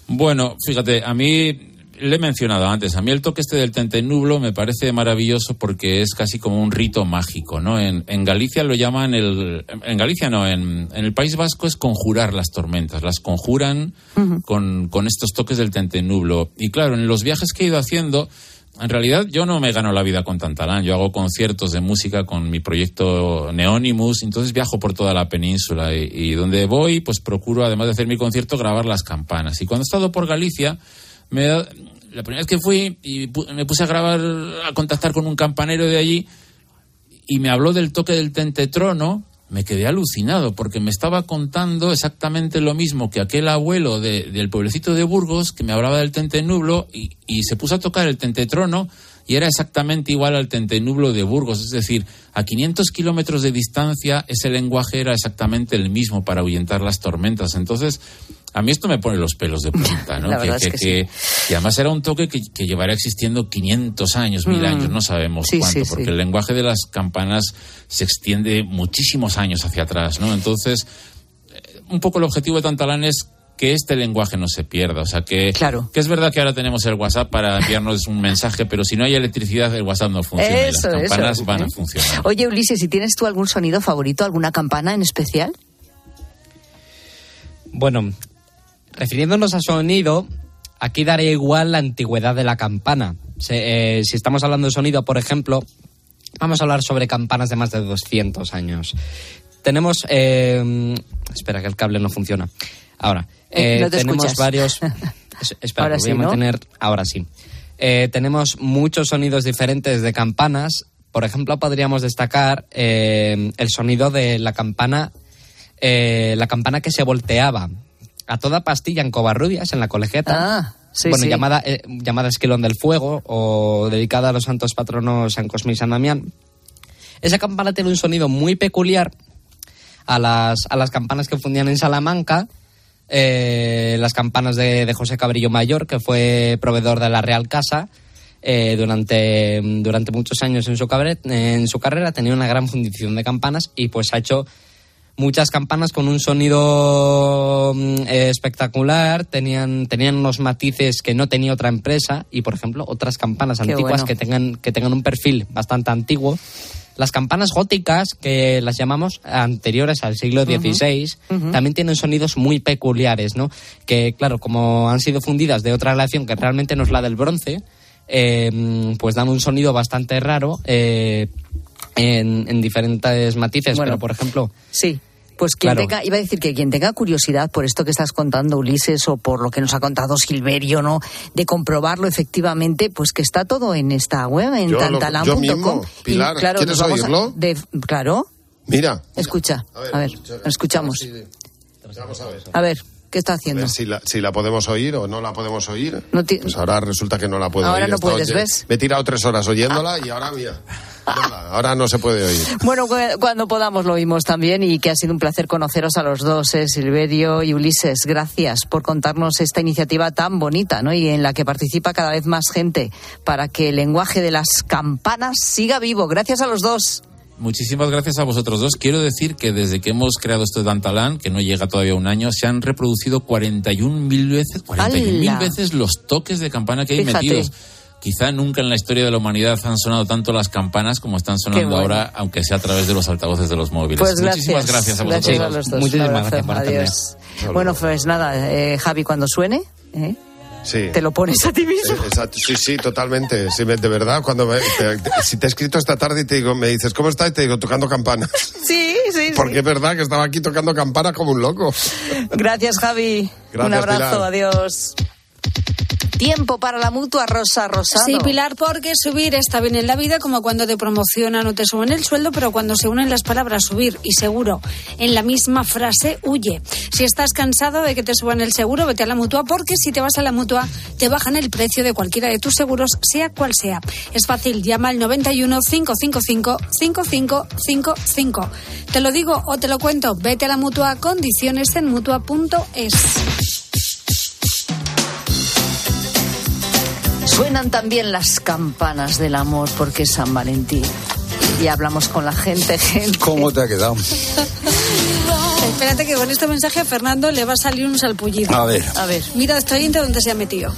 [SPEAKER 15] Bueno, fíjate, a mí le he mencionado antes, a mí el toque este del tentenublo me parece maravilloso porque es casi como un rito mágico, ¿no? En, en Galicia lo llaman el... En Galicia no, en, en el País Vasco es conjurar las tormentas, las conjuran con, con estos toques del tentenublo. Y claro, en los viajes que he ido haciendo, en realidad yo no me gano la vida con Tantalán, yo hago conciertos de música con mi proyecto Neonimus, entonces viajo por toda la península y, y donde voy pues procuro además de hacer mi concierto grabar las campanas. Y cuando he estado por Galicia, me la primera vez que fui y me puse a grabar, a contactar con un campanero de allí y me habló del toque del tentetrono, me quedé alucinado porque me estaba contando exactamente lo mismo que aquel abuelo de- del pueblecito de Burgos que me hablaba del tentenublo y, y se puso a tocar el tentetrono y era exactamente igual al tentenublo de Burgos. Es decir, a 500 kilómetros de distancia ese lenguaje era exactamente el mismo para ahuyentar las tormentas. Entonces, a mí esto me pone los pelos de punta, (laughs) ¿no?
[SPEAKER 6] Es que
[SPEAKER 15] que- y además era un toque que, que llevará existiendo 500 años, mil
[SPEAKER 6] Mm.
[SPEAKER 15] años, no sabemos
[SPEAKER 6] Sí,
[SPEAKER 15] cuánto,
[SPEAKER 6] sí,
[SPEAKER 15] porque el lenguaje de las campanas se extiende muchísimos años hacia atrás, ¿no? Entonces, eh, un poco el objetivo de Tantalán es que este lenguaje no se pierda. O sea, que, que es verdad que ahora tenemos el WhatsApp para enviarnos un mensaje, pero si no hay electricidad, el WhatsApp no funciona. y
[SPEAKER 6] Eso,
[SPEAKER 15] las campanas
[SPEAKER 6] eso.
[SPEAKER 15] van a funcionar.
[SPEAKER 6] Oye, Ulises, ¿y tienes tú algún sonido favorito, alguna campana en especial?
[SPEAKER 16] Bueno, refiriéndonos a sonido, aquí daría igual la antigüedad de la campana. Se- eh, si estamos hablando de sonido, por ejemplo, vamos a hablar sobre campanas de más de 200 años. Tenemos... eh, espera, que el cable no funciona. Ahora,
[SPEAKER 6] Eh,
[SPEAKER 16] eh,
[SPEAKER 6] no te
[SPEAKER 16] tenemos
[SPEAKER 6] escuchas.
[SPEAKER 16] varios... (laughs) Es- espera,
[SPEAKER 6] Ahora
[SPEAKER 16] voy
[SPEAKER 6] sí,
[SPEAKER 16] a
[SPEAKER 6] ¿no?
[SPEAKER 16] mantener... Ahora sí. Eh, tenemos muchos sonidos diferentes de campanas. Por ejemplo, podríamos destacar eh, el sonido de la campana, eh, la campana que se volteaba a toda pastilla en Covarrubias, en la colegiata.
[SPEAKER 6] Ah, sí,
[SPEAKER 16] bueno,
[SPEAKER 6] sí.
[SPEAKER 16] llamada eh, llamada Esquilón del Fuego o dedicada a los santos patronos San Cosme y San Damián. Esa campana tiene un sonido muy peculiar a las, a las campanas que fundían en Salamanca, eh, las campanas de, de José Cabrillo Mayor, que fue proveedor de la Real Casa. eh, durante, durante muchos años en su, cabaret- en su carrera tenía una gran fundición de campanas y pues ha hecho muchas campanas con un sonido mm, eh, espectacular, tenían, tenían unos matices que no tenía otra empresa y, por ejemplo, otras campanas
[SPEAKER 6] Qué
[SPEAKER 16] antiguas
[SPEAKER 6] bueno.
[SPEAKER 16] que, tengan, que tengan un perfil bastante antiguo. Las campanas góticas, que las llamamos anteriores al siglo XVI, también tienen sonidos muy peculiares, ¿no? Que, claro, como han sido fundidas de otra relación que realmente no es la del bronce, eh, pues dan un sonido bastante raro eh, en, en diferentes matices.
[SPEAKER 6] Bueno,
[SPEAKER 16] pero, por ejemplo,
[SPEAKER 6] Sí. Pues quien
[SPEAKER 16] Claro.
[SPEAKER 6] tenga, iba a decir que quien tenga curiosidad por esto que estás contando, Ulises, o por lo que nos ha contado Silverio, ¿no? De comprobarlo efectivamente, pues que está todo en esta web, en tantalam.com.
[SPEAKER 14] yo mismo,
[SPEAKER 6] Y,
[SPEAKER 14] Pilar,
[SPEAKER 6] claro,
[SPEAKER 14] ¿quieres
[SPEAKER 6] nos vamos a-
[SPEAKER 14] oírlo?
[SPEAKER 6] de- claro,
[SPEAKER 14] Mira,
[SPEAKER 6] escucha. A ver, escuchamos.
[SPEAKER 14] a ver.
[SPEAKER 6] A ver, ¿qué está
[SPEAKER 14] A
[SPEAKER 6] haciendo?
[SPEAKER 14] ver si la, si la podemos oír o no la podemos oír.
[SPEAKER 6] No ti-
[SPEAKER 14] Pues ahora resulta que no la puedo
[SPEAKER 6] Ahora
[SPEAKER 14] oír.
[SPEAKER 6] no
[SPEAKER 14] He estado
[SPEAKER 6] puedes,
[SPEAKER 14] oye-
[SPEAKER 6] ¿ves?
[SPEAKER 14] Me he tirado tres horas oyéndola y ahora, mira, nada, ahora no se puede oír.
[SPEAKER 6] Bueno, cu- cuando podamos lo oímos también y que ha sido un placer conoceros a los dos, ¿eh? Silverio y Ulises. Gracias por contarnos esta iniciativa tan bonita, ¿no? Y en la que participa cada vez más gente para que el lenguaje de las campanas siga vivo. Gracias a los dos.
[SPEAKER 15] Muchísimas gracias a vosotros dos. Quiero decir que desde que hemos creado esto de Dantalán, que no llega todavía a un año, se han reproducido 41.000 veces, 41.000
[SPEAKER 6] ¡Hala!
[SPEAKER 15] veces los toques de campana que hay
[SPEAKER 6] Fíjate.
[SPEAKER 15] metidos. quizá nunca en la historia de la humanidad han sonado tanto las campanas como están sonando
[SPEAKER 6] bueno.
[SPEAKER 15] ahora, aunque sea a través de los altavoces de los móviles.
[SPEAKER 6] Pues
[SPEAKER 15] Muchísimas gracias a vosotros.
[SPEAKER 6] Gracias a los dos.
[SPEAKER 16] Muchísimas gracias.
[SPEAKER 6] Adiós. Bueno, pues nada, eh, Javi, cuando suene, ¿eh?
[SPEAKER 14] Sí.
[SPEAKER 6] te lo pones a ti mismo.
[SPEAKER 14] Eh, exacto, sí, sí, totalmente. Sí, de verdad, cuando me- te- te- si te he escrito esta tarde y te digo, me dices, ¿cómo estás? Y te digo, tocando campanas.
[SPEAKER 6] Sí, sí,
[SPEAKER 14] Porque es verdad que estaba aquí tocando campanas como un loco.
[SPEAKER 6] Gracias, Javi.
[SPEAKER 14] Gracias,
[SPEAKER 6] Un abrazo,
[SPEAKER 14] Pilar.
[SPEAKER 6] adiós. Tiempo para la mutua Rosa Rosado.
[SPEAKER 17] Sí, Pilar, porque subir está bien en la vida, como cuando te promocionan o te suben el sueldo, pero cuando se unen las palabras subir y seguro en la misma frase, huye. Si estás cansado de que te suban el seguro, vete a la mutua, porque si te vas a la mutua, te bajan el precio de cualquiera de tus seguros, sea cual sea. Es fácil, llama al 91 555 5555. Te lo digo o te lo cuento, vete a la mutua, condiciones en mutua.es.
[SPEAKER 6] Suenan también las campanas del amor porque es San Valentín. Y hablamos con la gente, (laughs) gente.
[SPEAKER 1] ¿Cómo te ha quedado?
[SPEAKER 17] Espérate que con este mensaje a Fernando le va a salir un salpullido.
[SPEAKER 1] A ver.
[SPEAKER 6] A ver.
[SPEAKER 17] Mira, estoy oyente dónde se ha metido.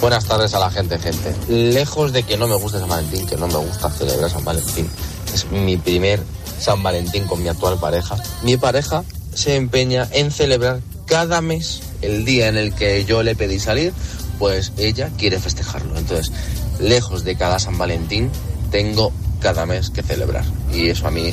[SPEAKER 18] Buenas tardes a la gente, gente. Lejos de que no me guste San Valentín, que no me gusta celebrar San Valentín, es mi primer San Valentín con mi actual pareja. Mi pareja se empeña en celebrar cada mes el día en el que yo le pedí salir, pues ella quiere festejarlo. Entonces, lejos de cada San Valentín, tengo cada mes que celebrar. Y eso a mí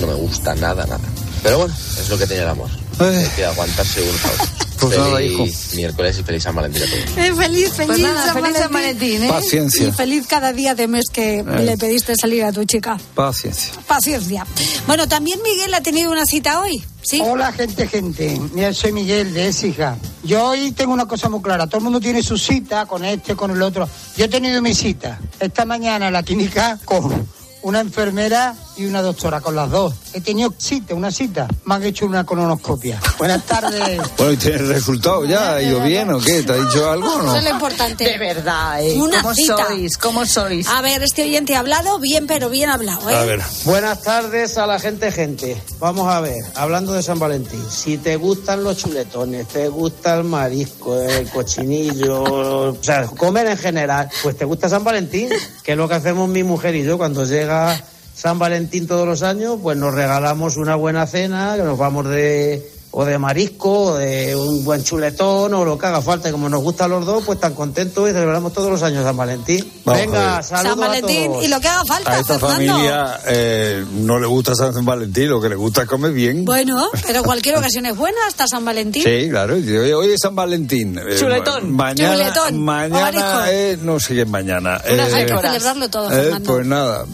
[SPEAKER 18] no me gusta nada, nada. Pero bueno, es lo que tiene el amor. Hay que aguantarse unos a otros.
[SPEAKER 1] Pues nada,
[SPEAKER 18] feliz
[SPEAKER 1] hijo.
[SPEAKER 18] miércoles y feliz San Valentín a todos.
[SPEAKER 17] Eh, feliz, feliz,
[SPEAKER 6] Pues nada,
[SPEAKER 17] San
[SPEAKER 6] feliz San
[SPEAKER 17] Valentín.
[SPEAKER 6] Valentín, ¿eh?
[SPEAKER 1] Paciencia.
[SPEAKER 17] Y feliz cada día de mes que le pediste salir a tu chica.
[SPEAKER 1] Paciencia.
[SPEAKER 17] Paciencia. Bueno, también Miguel ha tenido una cita hoy. ¿Sí?
[SPEAKER 19] Hola, gente, gente. Mira, soy Miguel de Écija. Yo hoy tengo una cosa muy clara. Todo el mundo tiene su cita con este, con el otro. Yo he tenido mi cita esta mañana en la clínica con una enfermera y una doctora, con las dos. He tenido cita, una cita. Me han hecho una colonoscopia. Buenas tardes. (laughs)
[SPEAKER 1] Bueno, ¿y tienes resultado ya? ¿Ha ido bien o qué? ¿Te ha dicho algo o
[SPEAKER 17] Eso es lo
[SPEAKER 1] no?
[SPEAKER 17] importante.
[SPEAKER 6] De verdad, ¿eh?
[SPEAKER 17] Una
[SPEAKER 6] ¿Cómo
[SPEAKER 17] cita.
[SPEAKER 6] sois? ¿Cómo sois?
[SPEAKER 17] A ver, este oyente ha hablado bien, pero bien hablado, ¿eh?
[SPEAKER 1] A ver.
[SPEAKER 20] Buenas tardes a la gente, gente. Vamos a ver, hablando de San Valentín, si te gustan los chuletones, te gusta el marisco, el cochinillo, (laughs) o sea, comer en general, pues te gusta San Valentín, que es lo que hacemos mi mujer y yo cuando llega San Valentín todos los años, pues nos regalamos una buena cena, que nos vamos de o de marisco, o de un buen chuletón, o lo que haga falta. Y como nos gusta a los dos, pues tan contentos y celebramos todos los años San Valentín.
[SPEAKER 1] Vamos
[SPEAKER 20] Venga,
[SPEAKER 17] San Valentín
[SPEAKER 20] a todos.
[SPEAKER 17] y lo que haga falta,
[SPEAKER 1] A esta
[SPEAKER 17] Fernando.
[SPEAKER 1] familia eh, no le gusta San Valentín, lo que le gusta es comer bien.
[SPEAKER 17] Bueno, pero cualquier ocasión es buena, hasta San Valentín.
[SPEAKER 1] Sí, claro. Hoy, hoy es San Valentín. Eh,
[SPEAKER 17] Chuletón.
[SPEAKER 1] ma- Mañana,
[SPEAKER 17] Chuletón.
[SPEAKER 1] Mañana eh, no sé qué es mañana.
[SPEAKER 17] Hay
[SPEAKER 1] Eh,
[SPEAKER 17] que celebrarlo todo,
[SPEAKER 1] eh,
[SPEAKER 17] Fernando.
[SPEAKER 1] pues nada,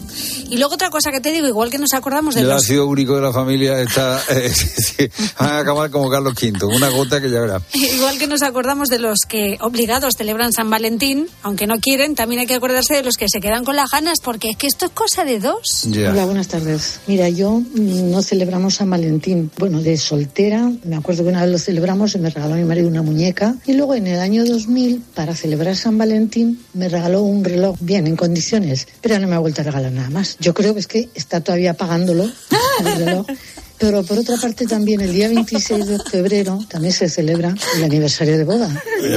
[SPEAKER 17] Y luego otra cosa que te digo, igual que nos acordamos de
[SPEAKER 1] el
[SPEAKER 17] los...
[SPEAKER 1] ácido úrico de la familia está. (laughs) eh, van a acabar como Carlos V, una gota que ya verá. (laughs)
[SPEAKER 17] Igual que nos acordamos de los que obligados celebran San Valentín, aunque no quieren, también hay que acordarse de los que se quedan con las ganas, porque es que esto es cosa de dos.
[SPEAKER 21] Hola, buenas tardes. Mira, yo mm, no celebramos San Valentín. Bueno, de soltera, me acuerdo que una vez lo celebramos y me regaló mi marido una muñeca. Y luego en el año 2000, para celebrar San Valentín, me regaló un reloj bien, en condiciones, pero no me ha vuelto a regalar nada más. Yo creo que es que está todavía pagándolo, el (laughs) reloj. Pero por otra parte también el día 26 de febrero también se celebra el aniversario de boda.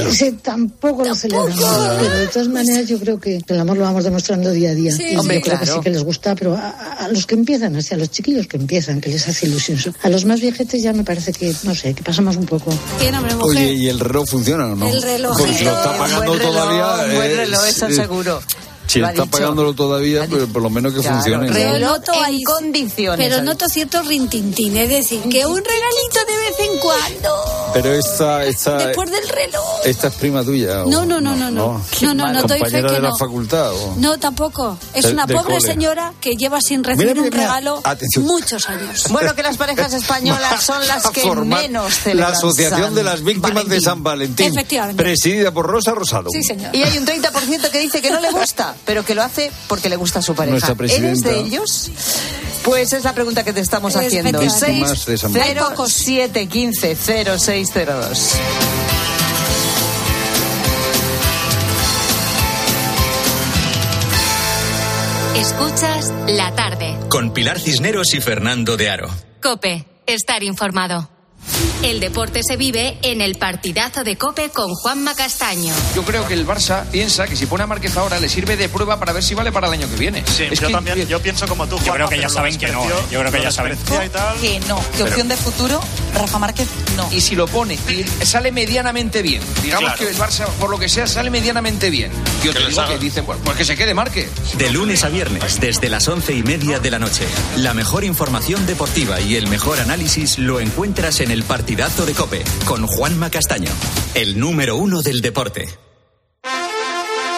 [SPEAKER 21] Ese tampoco lo celebramos, pero de todas maneras yo creo que el amor lo vamos demostrando día a día.
[SPEAKER 6] Sí,
[SPEAKER 21] y
[SPEAKER 6] hombre,
[SPEAKER 21] yo creo que
[SPEAKER 6] claro.
[SPEAKER 21] sí que les gusta, pero a, los que empiezan, así, a los chiquillos que empiezan, que les hace ilusión. A los más viejetes ya me parece que, no sé, que pasamos un poco.
[SPEAKER 17] Mujer.
[SPEAKER 1] Oye, ¿y el reloj funciona o no?
[SPEAKER 17] El relojito.
[SPEAKER 1] Porque lo está
[SPEAKER 17] Un
[SPEAKER 1] pagando
[SPEAKER 6] buen reloj,
[SPEAKER 1] todavía.
[SPEAKER 6] un buen
[SPEAKER 1] eh,
[SPEAKER 6] reloj, eso
[SPEAKER 1] sí.
[SPEAKER 6] seguro.
[SPEAKER 1] Si
[SPEAKER 6] Lo
[SPEAKER 1] está
[SPEAKER 6] dicho.
[SPEAKER 1] pagándolo todavía, pues por lo menos que
[SPEAKER 6] Claro,
[SPEAKER 1] funcione. ¿no?
[SPEAKER 6] reloj
[SPEAKER 17] noto
[SPEAKER 6] en
[SPEAKER 17] ahí-
[SPEAKER 6] condiciones.
[SPEAKER 17] Pero noto cierto rintintín, es decir, que un regalito de vez en cuando,
[SPEAKER 1] Pero esta, esta,
[SPEAKER 17] después del reloj.
[SPEAKER 1] esta es prima tuya.
[SPEAKER 17] No, no, no, no, no. No, no, no, doy fe
[SPEAKER 1] Compañera
[SPEAKER 17] que
[SPEAKER 1] de la
[SPEAKER 17] no.
[SPEAKER 1] facultad. ¿o?
[SPEAKER 17] No, tampoco. Es
[SPEAKER 1] De-
[SPEAKER 17] una
[SPEAKER 1] de
[SPEAKER 17] pobre
[SPEAKER 1] cole.
[SPEAKER 17] señora que lleva sin recibir
[SPEAKER 1] Mira, mira,
[SPEAKER 17] un regalo
[SPEAKER 1] Atención.
[SPEAKER 17] muchos años.
[SPEAKER 6] Bueno, que las parejas españolas (laughs) son las
[SPEAKER 1] a
[SPEAKER 6] que
[SPEAKER 1] formar
[SPEAKER 6] menos celebran
[SPEAKER 1] La Asociación
[SPEAKER 6] San
[SPEAKER 1] de las Víctimas de. San Valentín.
[SPEAKER 6] Efectivamente.
[SPEAKER 1] Presidida por Rosa Rosado.
[SPEAKER 17] Sí, señor.
[SPEAKER 6] Y hay un 30% que dice que no le gusta, pero que lo hace porque le gusta a su pareja. ¿Eres de ellos? Pues es la pregunta que te estamos haciendo.
[SPEAKER 1] Efectivamente. Víctimas de San Valentín.
[SPEAKER 6] 0715 0602.
[SPEAKER 3] Escuchas la tarde.
[SPEAKER 2] Con Pilar Cisneros y Fernando de Aro.
[SPEAKER 3] Cope, estar informado. El deporte se vive en el partidazo de Cope con Juanma Castaño.
[SPEAKER 22] Yo creo que el Barça piensa que si pone a Márquez ahora le sirve de prueba para ver si vale para el año que viene.
[SPEAKER 23] Sí, yo también, yo pienso como tú.
[SPEAKER 24] Yo creo que ya saben que no. ¿eh? Yo creo que ya saben
[SPEAKER 25] que no. Que opción de futuro, Rafa Márquez no.
[SPEAKER 22] Y si lo pone y sale medianamente bien, digamos que el Barça, por lo que sea, sale medianamente bien. Yo te digo que dicen, pues, pues que se quede Márquez.
[SPEAKER 13] De lunes a viernes, desde las once y media de la noche. La mejor información deportiva y el mejor análisis lo encuentras en el partidazo de Cope con Juanma Castaño, el número uno del deporte.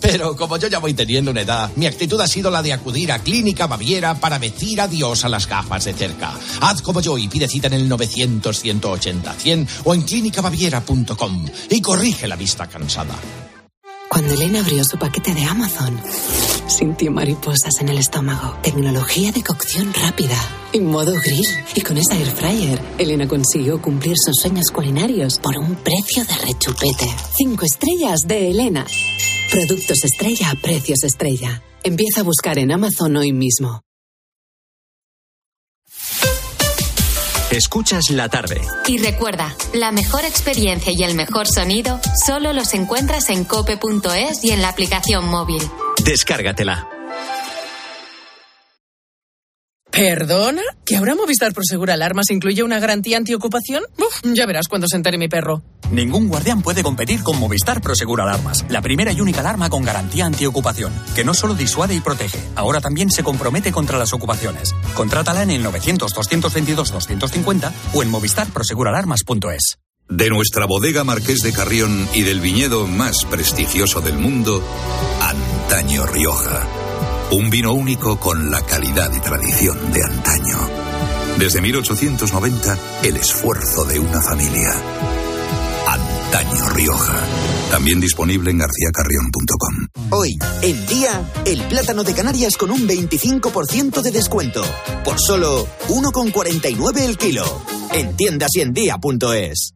[SPEAKER 26] Pero como yo ya voy teniendo una edad, mi actitud ha sido la de acudir a Clínica Baviera para decir adiós a las gafas de cerca. Haz como yo y pide cita en el 900-180-100 o en clínicabaviera.com y corrige la vista cansada.
[SPEAKER 27] Cuando Elena abrió su paquete de Amazon, sintió mariposas en el estómago. Tecnología de cocción rápida, en modo grill. Y con esa air fryer, Elena consiguió cumplir sus sueños culinarios por un precio de rechupete. Cinco estrellas de Elena. Productos estrella a precios estrella. Empieza a buscar en Amazon hoy mismo.
[SPEAKER 13] Escuchas la tarde.
[SPEAKER 3] Y recuerda, la mejor experiencia y el mejor sonido solo los encuentras en cope.es y en la aplicación móvil.
[SPEAKER 13] Descárgatela.
[SPEAKER 28] ¿Perdona? ¿Que ahora Movistar Prosegur Alarmas incluye una garantía antiocupación? Uf, ya verás cuando se entere mi perro.
[SPEAKER 29] Ningún guardián puede competir con Movistar Prosegur Alarmas, la primera y única alarma con garantía antiocupación, que no solo disuade y protege, ahora también se compromete contra las ocupaciones. Contrátala en el 900-222-250 o en movistarproseguralarmas.es.
[SPEAKER 30] De nuestra bodega Marqués de Carrión y del viñedo más prestigioso del mundo, Antaño Rioja. Un vino único con la calidad y tradición de antaño. Desde 1890, el esfuerzo de una familia. Antaño Rioja. También disponible en garcíacarrión.com.
[SPEAKER 31] Hoy, el día, el plátano de Canarias con un 25% de descuento. Por solo 1,49 el kilo. En tiendas y en día.es.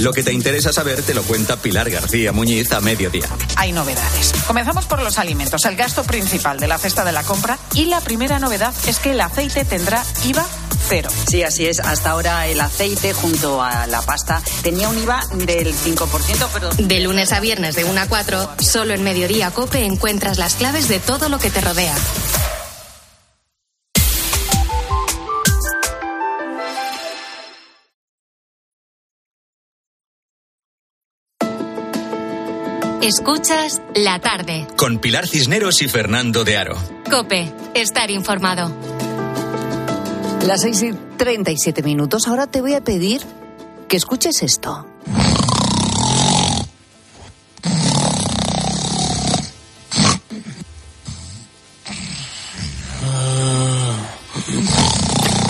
[SPEAKER 13] Lo que te interesa saber te lo cuenta Pilar García Muñiz a mediodía.
[SPEAKER 32] Hay novedades. Comenzamos por los alimentos, el gasto principal de la cesta de la compra. Y la primera novedad es que el aceite tendrá IVA cero.
[SPEAKER 33] Sí, así es. Hasta ahora el aceite junto a la pasta tenía un IVA del 5%, pero...
[SPEAKER 3] De lunes a viernes de 1 a 4, solo en Mediodía Cope encuentras las claves de todo lo que te rodea. Escuchas la tarde.
[SPEAKER 13] Con Pilar Cisneros y Fernando de Aro.
[SPEAKER 3] Cope, estar informado.
[SPEAKER 6] Las 6 y 37 minutos. Ahora te voy a pedir que escuches esto.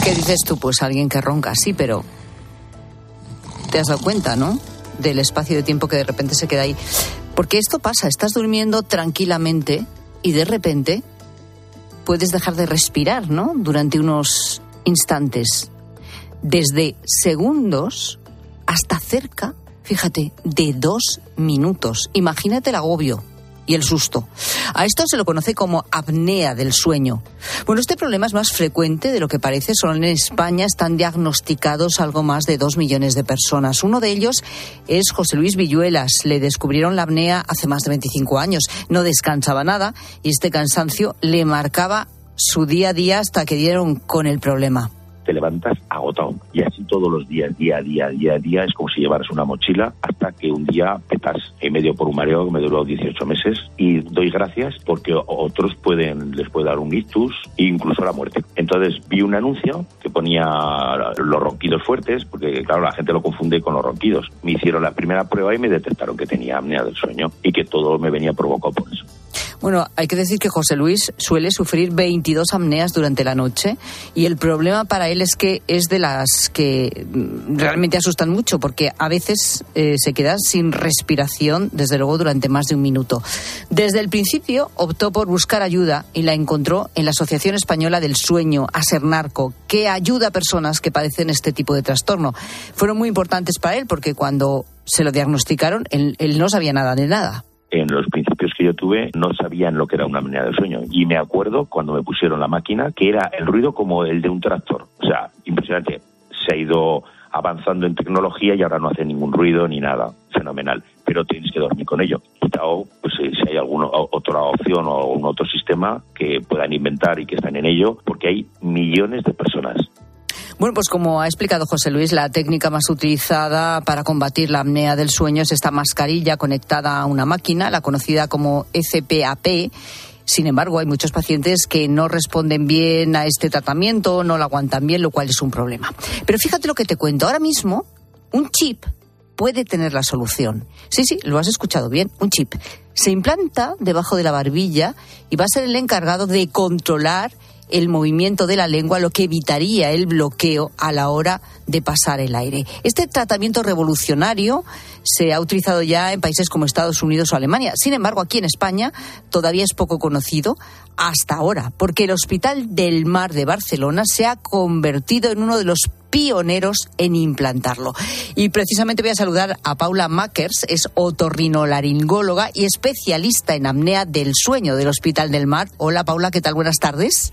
[SPEAKER 6] ¿Qué dices tú? Pues alguien que ronca, sí, pero te has dado cuenta, ¿no? Del espacio de tiempo que de repente se queda ahí. Porque esto pasa, estás durmiendo tranquilamente y de repente puedes dejar de respirar, ¿no? Durante unos instantes. Desde segundos hasta cerca, fíjate, de dos minutos. Imagínate el agobio y el susto. A esto se lo conoce como apnea del sueño. Bueno, este problema es más frecuente de lo que parece. Solo en España están diagnosticados algo más de dos millones de personas. Uno de ellos es José Luis Villuelas. Le descubrieron la apnea hace más de 25 años. No descansaba nada y este cansancio le marcaba su día a día hasta que dieron con el problema.
[SPEAKER 34] Te levantas agotado. Y así todos los días, día a día, día a día, es como si llevaras una mochila hasta que un día petas en medio por un mareo que me duró 18 meses. Y doy gracias porque otros pueden, les puede dar un ictus e incluso la muerte. Entonces vi un anuncio que ponía los ronquidos fuertes, porque claro, la gente lo confunde con los ronquidos. Me hicieron la primera prueba y me detectaron que tenía apnea del sueño y que todo me venía provocado por eso.
[SPEAKER 6] Bueno, hay que decir que José Luis suele sufrir 22 apneas durante la noche y el problema para él es que es de las que mm, realmente asustan mucho porque a veces eh, se queda sin respiración, desde luego, durante más de un minuto. Desde el principio optó por buscar ayuda y la encontró en la Asociación Española del Sueño, Asernarco, que ayuda a personas que padecen este tipo de trastorno. Fueron muy importantes para él porque cuando se lo diagnosticaron, él, no sabía nada de nada
[SPEAKER 34] en los que yo tuve no sabían lo que era una apnea del sueño. Y me acuerdo cuando me pusieron la máquina que era el ruido como el de un tractor. O sea, impresionante. Se ha ido avanzando en tecnología y ahora no hace ningún ruido ni nada. Fenomenal. Pero tienes que dormir con ello. O pues, si hay alguna otra opción o algún otro sistema que puedan inventar y que están en ello, porque hay millones de personas
[SPEAKER 6] bueno, pues como ha explicado José Luis, la técnica más utilizada para combatir la apnea del sueño es esta mascarilla conectada a una máquina, la conocida como ECPAP. Sin embargo, hay muchos pacientes que no responden bien a este tratamiento, no lo aguantan bien, lo cual es un problema. Pero fíjate lo que te cuento. Ahora mismo, un chip puede tener la solución. Sí, sí, lo has escuchado bien, un chip. Se implanta debajo de la barbilla y va a ser el encargado de controlar el movimiento de la lengua, lo que evitaría el bloqueo a la hora de pasar el aire. Este tratamiento revolucionario se ha utilizado ya en países como Estados Unidos o Alemania. Sin embargo, aquí en España todavía es poco conocido hasta ahora, porque el Hospital del Mar de Barcelona se ha convertido en uno de los pioneros en implantarlo. Y precisamente voy a saludar a Paula Makers, es otorrinolaringóloga y especialista en apnea del sueño del Hospital del Mar. Hola Paula, ¿qué tal? Buenas tardes.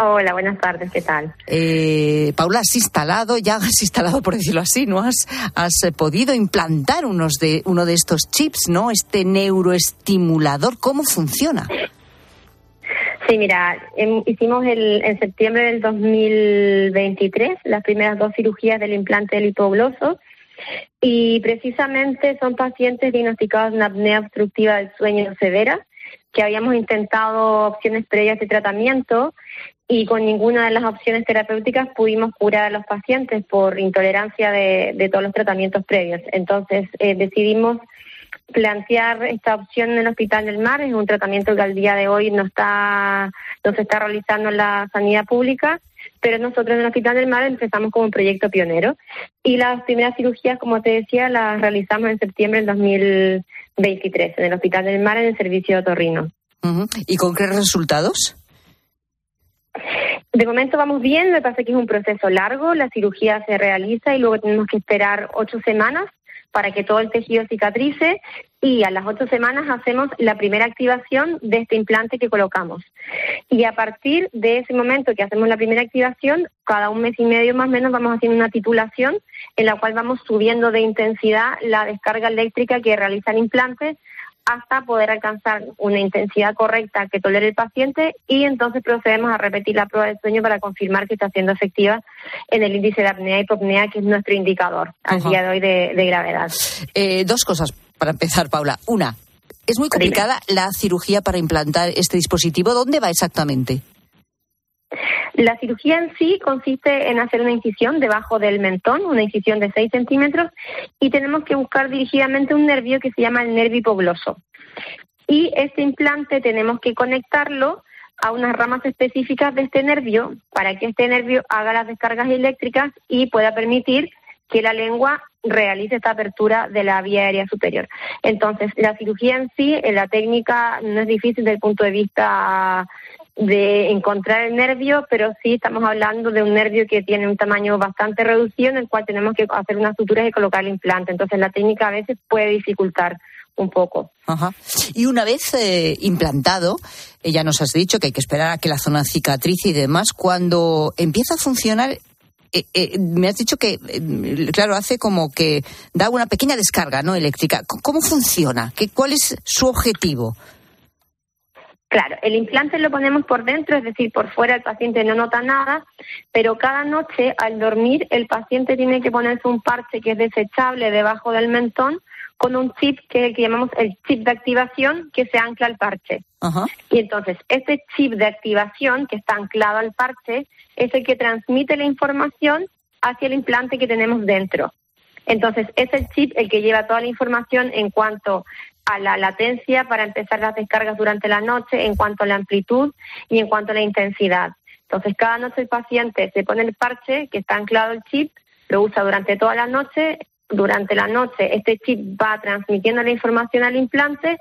[SPEAKER 35] Hola, buenas tardes, ¿qué tal?
[SPEAKER 6] Eh, Paula, has instalado, ya has instalado, por decirlo así, ¿no? Has, has eh, podido implantar unos de, uno de estos chips, ¿no? Este neuroestimulador, ¿cómo funciona?
[SPEAKER 35] Sí, mira, em, hicimos el, en septiembre del 2023 las primeras dos cirugías del implante del hipogloso y precisamente son pacientes diagnosticados de una apnea obstructiva del sueño severa que habíamos intentado opciones previas de tratamiento y con ninguna de las opciones terapéuticas pudimos curar a los pacientes por intolerancia de, todos los tratamientos previos. Entonces eh, decidimos plantear esta opción en el Hospital del Mar. Es un tratamiento que al día de hoy no está no se está realizando en la sanidad pública, pero nosotros en el Hospital del Mar empezamos como un proyecto pionero. Y las primeras cirugías, como te decía, las realizamos en septiembre del 2023 en el Hospital del Mar en el servicio de otorrino.
[SPEAKER 6] ¿Y con qué resultados?
[SPEAKER 35] De momento vamos bien, me parece que es un proceso largo, la cirugía se realiza y luego tenemos que esperar ocho semanas para que todo el tejido cicatrice y a las ocho semanas hacemos la primera activación de este implante que colocamos. Y a partir de ese momento que hacemos la primera activación, cada un mes y medio más o menos vamos haciendo una titulación en la cual vamos subiendo de intensidad la descarga eléctrica que realiza el implante hasta poder alcanzar una intensidad correcta que tolere el paciente y entonces procedemos a repetir la prueba de sueño para confirmar que está siendo efectiva en el índice de apnea y hipopnea, que es nuestro indicador al día de hoy de, gravedad.
[SPEAKER 6] Eh, dos cosas para empezar, Paula. Una, es muy complicada la cirugía para implantar este dispositivo. ¿Dónde va exactamente?
[SPEAKER 35] La cirugía en sí consiste en hacer una incisión debajo del mentón, una incisión de 6 centímetros, y tenemos que buscar dirigidamente un nervio que se llama el nervio hipogloso. Y este implante tenemos que conectarlo a unas ramas específicas de este nervio para que este nervio haga las descargas eléctricas y pueda permitir que la lengua realice esta apertura de la vía aérea superior. Entonces, la cirugía en sí, la técnica no es difícil desde el punto de vista de encontrar el nervio, pero sí estamos hablando de un nervio que tiene un tamaño bastante reducido en el cual tenemos que hacer unas suturas y colocar el implante. Entonces la técnica a veces puede dificultar un poco.
[SPEAKER 6] Ajá. Y una vez eh, implantado, eh, ya nos has dicho que hay que esperar a que la zona cicatrice y demás, cuando empieza a funcionar, eh, me has dicho que, claro, hace como que da una pequeña descarga no eléctrica. ¿Cómo funciona? ¿Qué, ¿Cuál es su objetivo?
[SPEAKER 35] Claro, el implante lo ponemos por dentro, es decir, por fuera el paciente no nota nada, pero cada noche al dormir el paciente tiene que ponerse un parche que es desechable debajo del mentón con un chip que, que llamamos el chip de activación que se ancla al parche. Y entonces, este chip de activación que está anclado al parche es el que transmite la información hacia el implante que tenemos dentro. Entonces, es el chip el que lleva toda la información en cuanto a la latencia para empezar las descargas durante la noche, en cuanto a la amplitud y en cuanto a la intensidad. Entonces, cada noche el paciente se pone el parche que está anclado el chip, lo usa durante toda la noche. Durante la noche este chip va transmitiendo la información al implante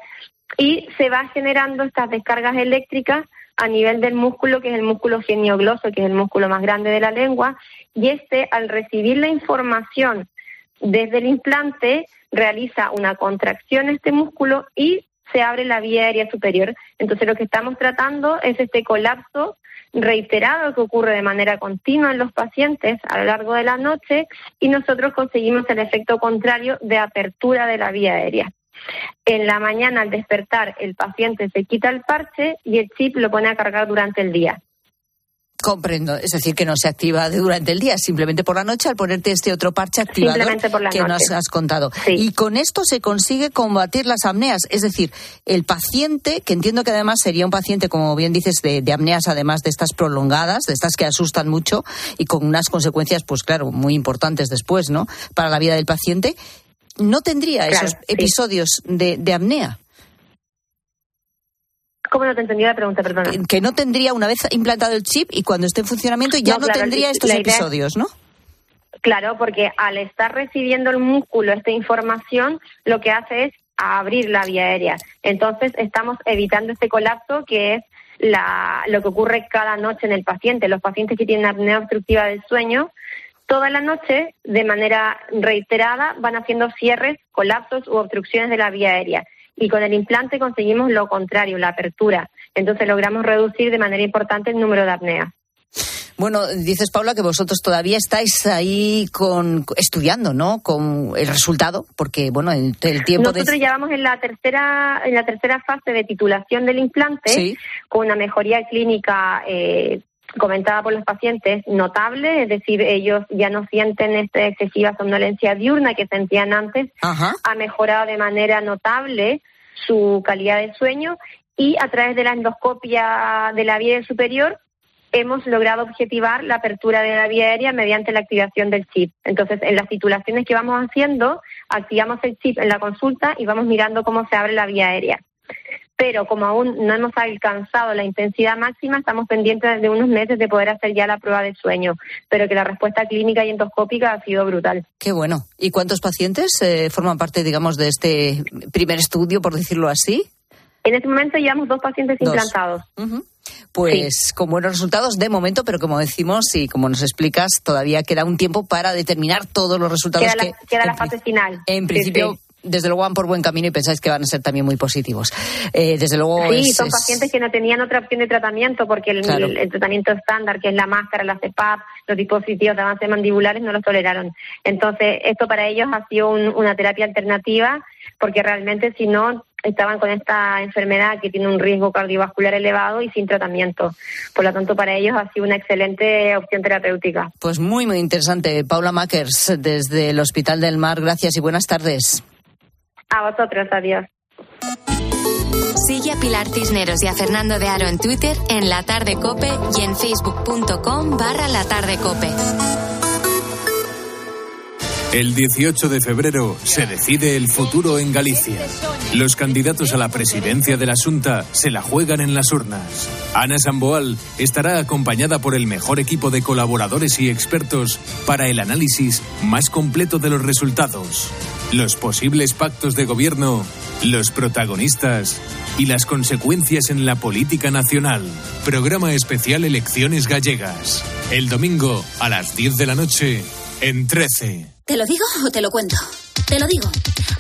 [SPEAKER 35] y se va generando estas descargas eléctricas a nivel del músculo, que es el músculo geniogloso, que es el músculo más grande de la lengua, y este, al recibir la información desde el implante, realiza una contracción este músculo y se abre la vía aérea superior. Entonces lo que estamos tratando es este colapso reiterado que ocurre de manera continua en los pacientes a lo largo de la noche y nosotros conseguimos el efecto contrario de apertura de la vía aérea. En la mañana al despertar el paciente se quita el parche y el chip lo pone a cargar durante el día.
[SPEAKER 6] Comprendo, es decir, que no se activa durante el día, simplemente por la noche al ponerte este otro parche activador que nos has contado. Y con esto se consigue combatir las apneas, es decir, el paciente, que entiendo que además sería un paciente, como bien dices, de, apneas, además de estas prolongadas, de estas que asustan mucho y con unas consecuencias, pues claro, muy importantes después, ¿no? Para la vida del paciente, no tendría esos episodios de, de apnea.
[SPEAKER 35] ¿Cómo no te entendí la pregunta, perdona?
[SPEAKER 6] Que no tendría, una vez implantado el chip y cuando esté en funcionamiento, ya no, tendría estos episodios, ¿no?
[SPEAKER 35] Claro, porque al estar recibiendo el músculo esta información, lo que hace es abrir la vía aérea. Entonces, estamos evitando este colapso que es la, lo que ocurre cada noche en el paciente. Los pacientes que tienen apnea obstructiva del sueño, toda la noche, de manera reiterada, van haciendo cierres, colapsos u obstrucciones de la vía aérea y con el implante conseguimos lo contrario, la apertura. Entonces logramos reducir de manera importante el número de apneas.
[SPEAKER 6] Bueno, dices Paula que vosotros todavía estáis ahí con estudiando, ¿no? Con el resultado, porque bueno, el, tiempo
[SPEAKER 35] nosotros ya vamos en la tercera en la tercera fase de titulación del implante con una mejoría clínica eh, comentada por los pacientes notable, es decir, ellos ya no sienten esta excesiva somnolencia diurna que sentían antes, ha mejorado de manera notable su calidad de sueño y a través de la endoscopia de la vía superior hemos logrado objetivar la apertura de la vía aérea mediante la activación del chip. Entonces, en las titulaciones que vamos haciendo, activamos el chip en la consulta y vamos mirando cómo se abre la vía aérea pero como aún no hemos alcanzado la intensidad máxima, estamos pendientes de unos meses de poder hacer ya la prueba de sueño, pero que la respuesta clínica y endoscópica ha sido brutal.
[SPEAKER 6] Qué bueno. ¿Y cuántos pacientes eh, forman parte, digamos, de este primer estudio, por decirlo así?
[SPEAKER 35] En este momento llevamos dos pacientes implantados.
[SPEAKER 6] Pues con buenos resultados de momento, pero como decimos y como nos explicas, todavía queda un tiempo para determinar todos los resultados
[SPEAKER 35] queda
[SPEAKER 6] que.
[SPEAKER 35] La, queda la fase final.
[SPEAKER 6] En principio, desde luego van por buen camino y pensáis que van a ser también muy positivos. Eh, desde luego.
[SPEAKER 35] Sí, son pacientes que no tenían otra opción de tratamiento porque el, tratamiento estándar, que es la máscara, la CEPAP, los dispositivos de avance mandibulares, no los toleraron. Entonces, esto para ellos ha sido una terapia alternativa porque realmente si no estaban con esta enfermedad que tiene un riesgo cardiovascular elevado y sin tratamiento. Por lo tanto, para ellos ha sido una excelente opción terapéutica.
[SPEAKER 6] Pues muy, muy interesante. Paula Makers, desde el Hospital del Mar, gracias y buenas tardes.
[SPEAKER 35] A vosotros, adiós.
[SPEAKER 3] Sigue a Pilar Cisneros y a Fernando de Aro en Twitter, en La Tarde Cope y en facebook.com barra La Tarde Cope.
[SPEAKER 29] El 18 de febrero se decide el futuro en Galicia. Los candidatos a la presidencia de la Junta se la juegan en las urnas. Ana Samboal estará acompañada por el mejor equipo de colaboradores y expertos para el análisis más completo de los resultados los posibles pactos de gobierno, los protagonistas y las consecuencias en la política nacional. Programa especial Elecciones Gallegas. El domingo a las 10 de la noche en 13.
[SPEAKER 36] ¿Te lo digo o te lo cuento? Te lo digo.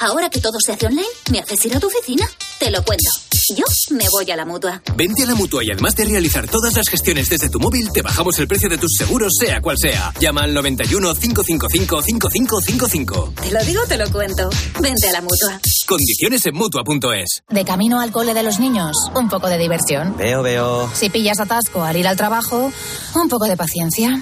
[SPEAKER 36] Ahora que todo se hace online, ¿me haces ir a tu oficina? Te lo cuento.
[SPEAKER 37] Yo me voy a la mutua.
[SPEAKER 29] Vente a la mutua y además de realizar todas las gestiones desde tu móvil, te bajamos el precio de tus seguros, sea cual sea. Llama al 91 555 5555.
[SPEAKER 37] Te lo digo, te lo cuento. Vente a la mutua.
[SPEAKER 29] Condiciones en mutua.es.
[SPEAKER 38] De camino al cole de los niños, un poco de diversión.
[SPEAKER 39] Veo, veo.
[SPEAKER 38] Si pillas atasco al ir al trabajo, un poco de paciencia.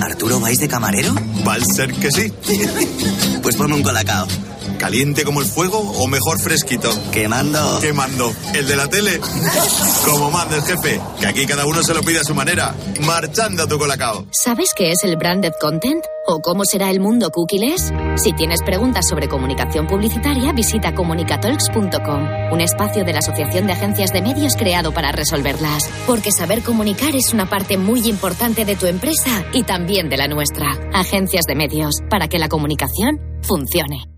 [SPEAKER 13] ¿Arturo vais de camarero?
[SPEAKER 12] Va a ser que sí. (laughs)
[SPEAKER 13] pues ponme un colacao.
[SPEAKER 12] ¿Caliente como el fuego o mejor fresquito?
[SPEAKER 13] Quemando.
[SPEAKER 12] Quemando. ¿El de la tele? como manda el jefe, que aquí cada uno se lo pide a su manera. Marchando tu colacao.
[SPEAKER 40] ¿Sabes qué es el branded content? ¿O cómo será el mundo cookies? Si tienes preguntas sobre comunicación publicitaria, visita comunicatalks.com, un espacio de la Asociación de Agencias de Medios creado para resolverlas. Porque saber comunicar es una parte muy importante de tu empresa y también de la nuestra. Agencias de Medios, para que la comunicación funcione.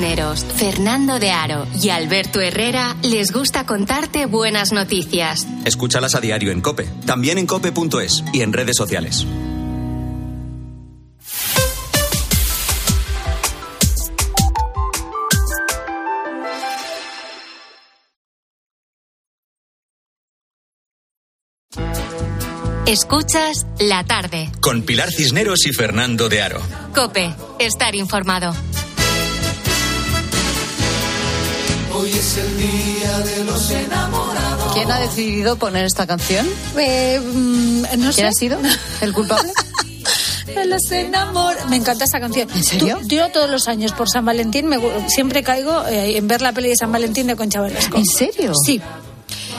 [SPEAKER 3] Cisneros, Fernando de Aro y Alberto Herrera les gusta contarte buenas noticias.
[SPEAKER 41] Escúchalas a diario en Cope, también en cope.es y en redes sociales.
[SPEAKER 3] Escuchas la tarde.
[SPEAKER 41] Con Pilar Cisneros y Fernando de Aro.
[SPEAKER 3] Cope, estar informado.
[SPEAKER 42] Hoy es el día de los enamorados.
[SPEAKER 6] ¿Quién ha decidido poner esta canción?
[SPEAKER 17] Eh, mm, no sé.
[SPEAKER 6] ¿Quién ha sido el culpable? (laughs)
[SPEAKER 17] de los enamorados. Me encanta esta canción.
[SPEAKER 6] ¿En serio?
[SPEAKER 17] Tú- yo todos los años por San Valentín me, siempre caigo eh, en ver la peli de San Valentín de Concha Velasco.
[SPEAKER 6] ¿En serio?
[SPEAKER 17] Sí.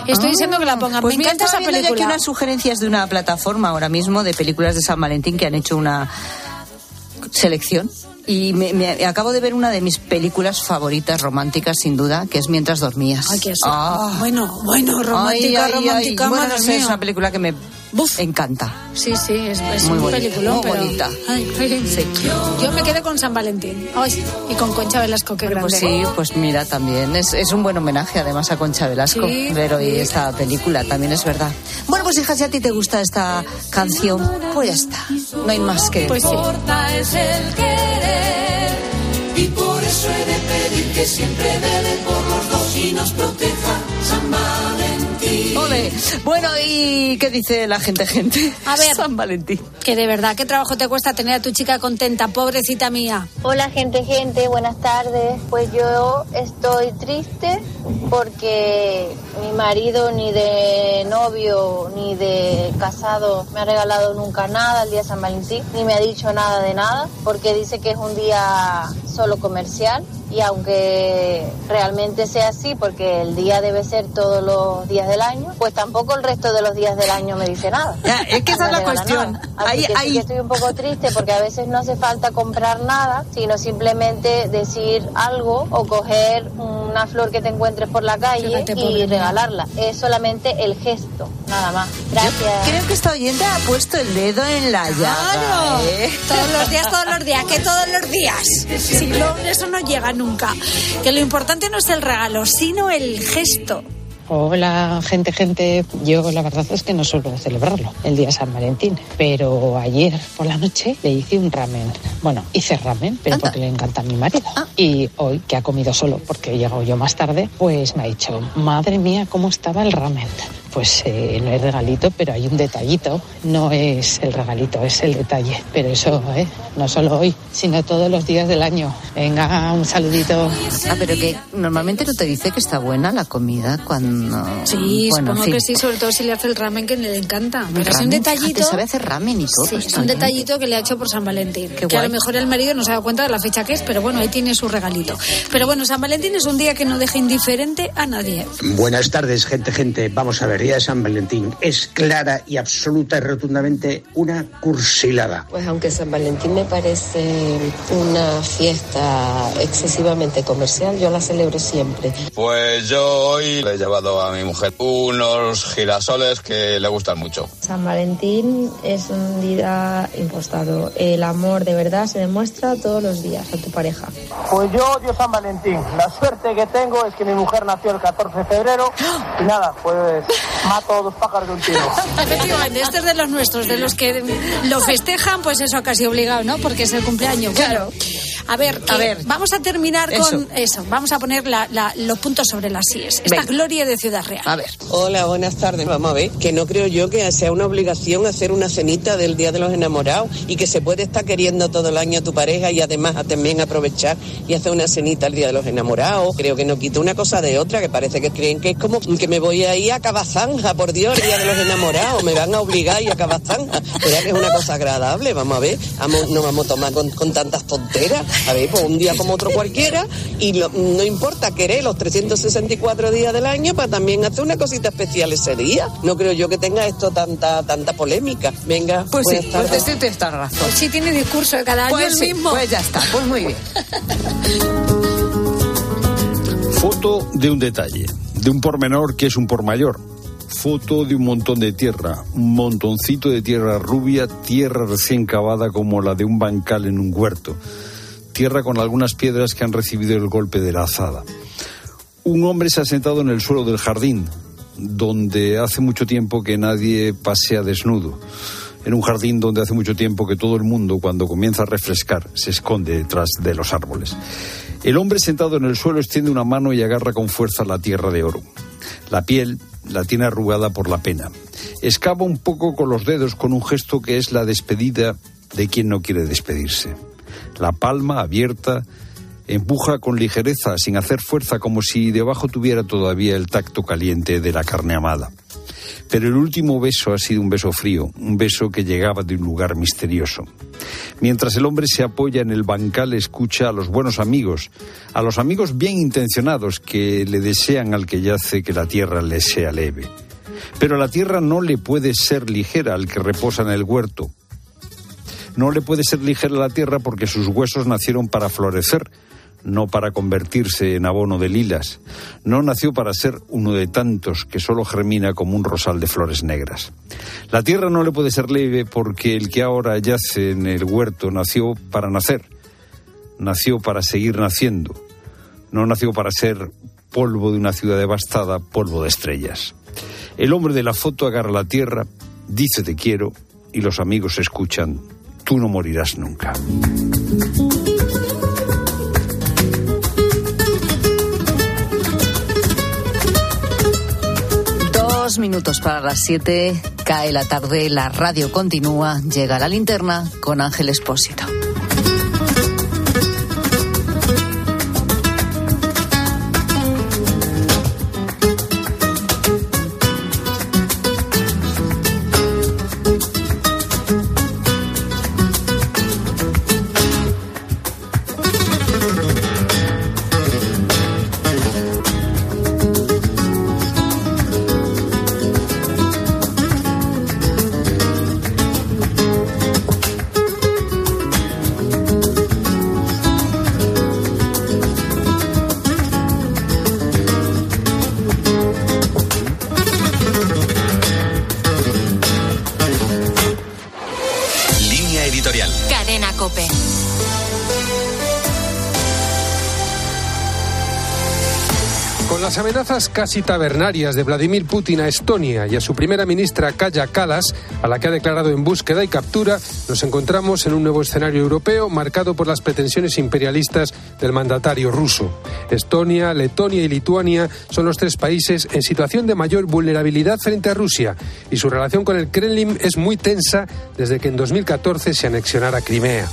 [SPEAKER 17] Estoy
[SPEAKER 6] Ah,
[SPEAKER 17] diciendo que la pongan.
[SPEAKER 6] Pues
[SPEAKER 17] me encanta esa
[SPEAKER 6] viendo yo aquí
[SPEAKER 17] película.
[SPEAKER 6] unas sugerencias de una plataforma ahora mismo de películas de San Valentín que han hecho una selección. Y me, me- acabo de ver una de mis películas favoritas románticas, sin duda, que es Mientras dormías.
[SPEAKER 17] Ay, sí.
[SPEAKER 6] Ah.
[SPEAKER 17] Bueno, bueno, romántica,
[SPEAKER 6] Ay, ay, ay.
[SPEAKER 17] romántica,
[SPEAKER 6] Bueno,
[SPEAKER 17] madre
[SPEAKER 6] no sé, es una película que me encanta.
[SPEAKER 17] Sí, sí, es, es
[SPEAKER 6] Muy
[SPEAKER 17] un
[SPEAKER 6] bonita,
[SPEAKER 17] peliculón,
[SPEAKER 6] muy
[SPEAKER 17] pero-
[SPEAKER 6] bonita.
[SPEAKER 17] Ay,
[SPEAKER 6] Sí.
[SPEAKER 17] Yo me quedé con San Valentín. Ay, y con Concha Velasco, qué grande.
[SPEAKER 6] Pues sí, pues mira, también es, es un buen homenaje además a Concha Velasco,
[SPEAKER 17] Sí,
[SPEAKER 6] ver hoy
[SPEAKER 17] sí.
[SPEAKER 6] esta película, también es verdad. Bueno, pues hija, si a ti te gusta esta canción, pues ya está, no hay más que...
[SPEAKER 17] Pues sí.
[SPEAKER 42] importa es el querer y por eso he de pedir que siempre vele por los dos y nos proteja San
[SPEAKER 6] Bueno, ¿y qué dice la gente, gente?
[SPEAKER 17] A ver.
[SPEAKER 6] San Valentín.
[SPEAKER 17] Que de verdad, ¿qué trabajo te cuesta tener a tu chica contenta, pobrecita mía?
[SPEAKER 43] Hola gente, gente, buenas tardes. Pues yo estoy triste porque mi marido ni de novio ni de casado me ha regalado nunca nada el día de San Valentín, ni me ha dicho nada de nada, porque dice que es un día solo comercial y aunque realmente sea así, porque el día debe ser todos los días del año, pues tampoco el resto de los días del año me dice nada.
[SPEAKER 6] Ya, es que esa
[SPEAKER 43] No
[SPEAKER 6] es la cuestión. Ahí-
[SPEAKER 43] que sí
[SPEAKER 6] ahí-
[SPEAKER 43] que estoy un poco triste porque a veces no hace falta comprar nada, sino simplemente decir algo o coger una flor que te encuentres por la calle
[SPEAKER 17] Fíjate,
[SPEAKER 43] y regalarla. Es solamente el gesto, nada más. Gracias.
[SPEAKER 6] Creo que esta oyente ha puesto el dedo en la llaga.
[SPEAKER 17] Claro,
[SPEAKER 6] ¿eh?
[SPEAKER 17] todos los días, todos los días, que todos los días. Si no, eso no llega nunca. Que lo importante no es el regalo, sino el gesto.
[SPEAKER 44] Hola, gente, gente. Yo la verdad es que no suelo celebrarlo, el día San Valentín, pero ayer por la noche le hice un ramen. Bueno, hice ramen, pero porque le encanta a mi marido.
[SPEAKER 6] Ah.
[SPEAKER 44] Y hoy, que ha comido solo porque he llegado yo más tarde, pues me ha dicho, madre mía, cómo estaba el ramen. Pues eh, no hay regalito, pero hay un detallito. No es el regalito, es el detalle. Pero eso, ¿eh? No solo hoy, sino todos los días del año. Venga, un saludito.
[SPEAKER 6] Ah, pero que normalmente no te dice que está buena la comida cuando...
[SPEAKER 17] Sí,
[SPEAKER 6] Bueno, en
[SPEAKER 17] supongo
[SPEAKER 6] fin.
[SPEAKER 17] que sí, sobre todo si le hace el ramen que le encanta. Pero es un detallito.
[SPEAKER 6] Ah, te sabe hacer ramen y todo.
[SPEAKER 17] Sí, es un detallito que le ha hecho por San Valentín. que a
[SPEAKER 6] guay.
[SPEAKER 17] lo mejor el marido no se ha dado cuenta de la fecha que es, pero bueno, ahí tiene su regalito. Pero bueno, San Valentín es un día que no deja indiferente a nadie.
[SPEAKER 45] Buenas tardes, gente, gente. Vamos a ver, día de San Valentín es clara y absoluta y rotundamente una cursilada.
[SPEAKER 46] Pues aunque San Valentín me parece una fiesta excesivamente comercial, yo la celebro siempre.
[SPEAKER 47] Pues yo hoy le he llevado a mi mujer unos girasoles que le gustan mucho.
[SPEAKER 48] San Valentín es un día impostado. El amor de verdad se demuestra todos los días a tu pareja.
[SPEAKER 28] Pues yo odio San Valentín. La suerte que tengo es que mi mujer nació el 14 de febrero y nada, pues mato a dos pájaros de un tiro. (laughs)
[SPEAKER 17] Efectivamente, este es de los nuestros, de los que lo festejan, pues eso casi obligado, ¿no? Porque es el cumpleaños. Claro. A ver, que
[SPEAKER 6] A ver.
[SPEAKER 17] vamos a terminar
[SPEAKER 6] Eso.
[SPEAKER 17] con eso. Vamos a poner la- la- los puntos sobre las síes. Esta
[SPEAKER 46] Venga.
[SPEAKER 17] gloria de Ciudad Real.
[SPEAKER 6] A ver.
[SPEAKER 28] Hola, buenas tardes. Vamos a ver, que no creo yo que sea una obligación hacer una cenita del Día de los Enamorados y que se puede estar queriendo todo el año a tu pareja y además a también aprovechar y hacer una cenita el Día de los Enamorados. Creo que no quita una cosa de otra, que parece que creen que es como que me voy a ir a Cabazanja, por Dios, el Día de los Enamorados. Me van a obligar a ir a Cabazanja. Pero que es una cosa agradable, vamos a ver. Vamos, no vamos a tomar con, con tantas tonteras. A ver, pues un día como otro cualquiera y lo- no importa querer los 364 días del año para también hacer una cosita especial ese día. No creo yo que tenga esto tanta tanta polémica. Venga,
[SPEAKER 6] Pues sí,
[SPEAKER 28] buenas
[SPEAKER 6] pues sí, razón.
[SPEAKER 17] Pues sí tiene discurso de cada año
[SPEAKER 6] Pues
[SPEAKER 17] el mismo.
[SPEAKER 6] pues ya está, pues muy bien.
[SPEAKER 1] Foto de un detalle, de un pormenor que es un por mayor. Foto de un montón de tierra, un montoncito de tierra rubia, tierra recién cavada como la de un bancal en un huerto. Tierra con algunas piedras que han recibido el golpe de la azada. Un hombre se ha sentado en el suelo del jardín, donde hace mucho tiempo que nadie pasea desnudo. En un jardín donde hace mucho tiempo que todo el mundo, cuando comienza a refrescar, se esconde detrás de los árboles. El hombre sentado en el suelo extiende una mano y agarra con fuerza la tierra de oro. La piel la tiene arrugada por la pena. Excava un poco con los dedos con un gesto que es la despedida de quien no quiere despedirse. La palma abierta empuja con ligereza, sin hacer fuerza, como si debajo tuviera todavía el tacto caliente de la carne amada. Pero el último beso ha sido un beso frío, un beso que llegaba de un lugar misterioso. Mientras el hombre se apoya en el bancal, escucha a los buenos amigos, a los amigos bien intencionados que le desean al que yace que la tierra le sea leve. Pero la tierra no le puede ser ligera al que reposa en el huerto. No le puede ser ligera la tierra porque sus huesos nacieron para florecer, no para convertirse en abono de lilas. No nació para ser uno de tantos que solo germina como un rosal de flores negras. La tierra no le puede ser leve porque el que ahora yace en el huerto nació para nacer, nació para seguir naciendo, no nació para ser polvo de una ciudad devastada, polvo de estrellas. El hombre de la foto agarra la tierra, dice te quiero y los amigos escuchan, tú no morirás nunca.
[SPEAKER 6] Dos minutos para las siete, cae la tarde, la radio continúa, llega la linterna con Ángel Espósito.
[SPEAKER 49] Las amenazas casi tabernarias de Vladimir Putin a Estonia y a su primera ministra Kaya Kalas, a la que ha declarado en búsqueda y captura, nos encontramos en un nuevo escenario europeo marcado por las pretensiones imperialistas del mandatario ruso. Estonia, Letonia y Lituania son los tres países en situación de mayor vulnerabilidad frente a Rusia y su relación con el Kremlin es muy tensa desde que en 2014 se anexionara Crimea.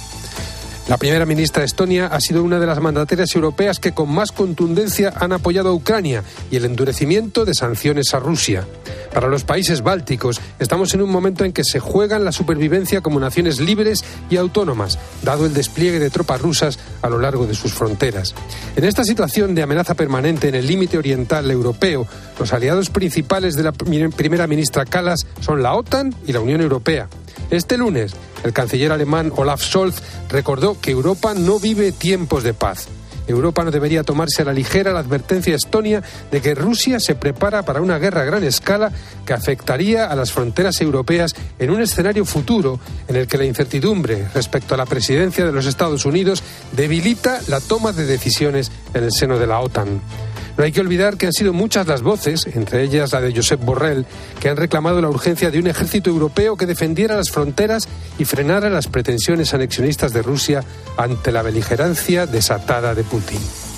[SPEAKER 49] La primera ministra de Estonia ha sido una de las mandatarias europeas que con más contundencia han apoyado a Ucrania y el endurecimiento de sanciones a Rusia. Para los países bálticos estamos en un momento en que se juegan la supervivencia como naciones libres y autónomas, dado el despliegue de tropas rusas a lo largo de sus fronteras. En esta situación de amenaza permanente en el límite oriental europeo, los aliados principales de la primera ministra Kallas son la OTAN y la Unión Europea. Este lunes, el canciller alemán Olaf Scholz recordó que Europa no vive tiempos de paz. Europa no debería tomarse a la ligera la advertencia estonia de que Rusia se prepara para una guerra a gran escala que afectaría a las fronteras europeas en un escenario futuro en el que la incertidumbre respecto a la presidencia de los Estados Unidos debilita la toma de decisiones en el seno de la OTAN. No hay que olvidar que han sido muchas las voces, entre ellas la de Josep Borrell, que han reclamado la urgencia de un ejército europeo que defendiera las fronteras y frenara las pretensiones anexionistas de Rusia ante la beligerancia desatada de Putin.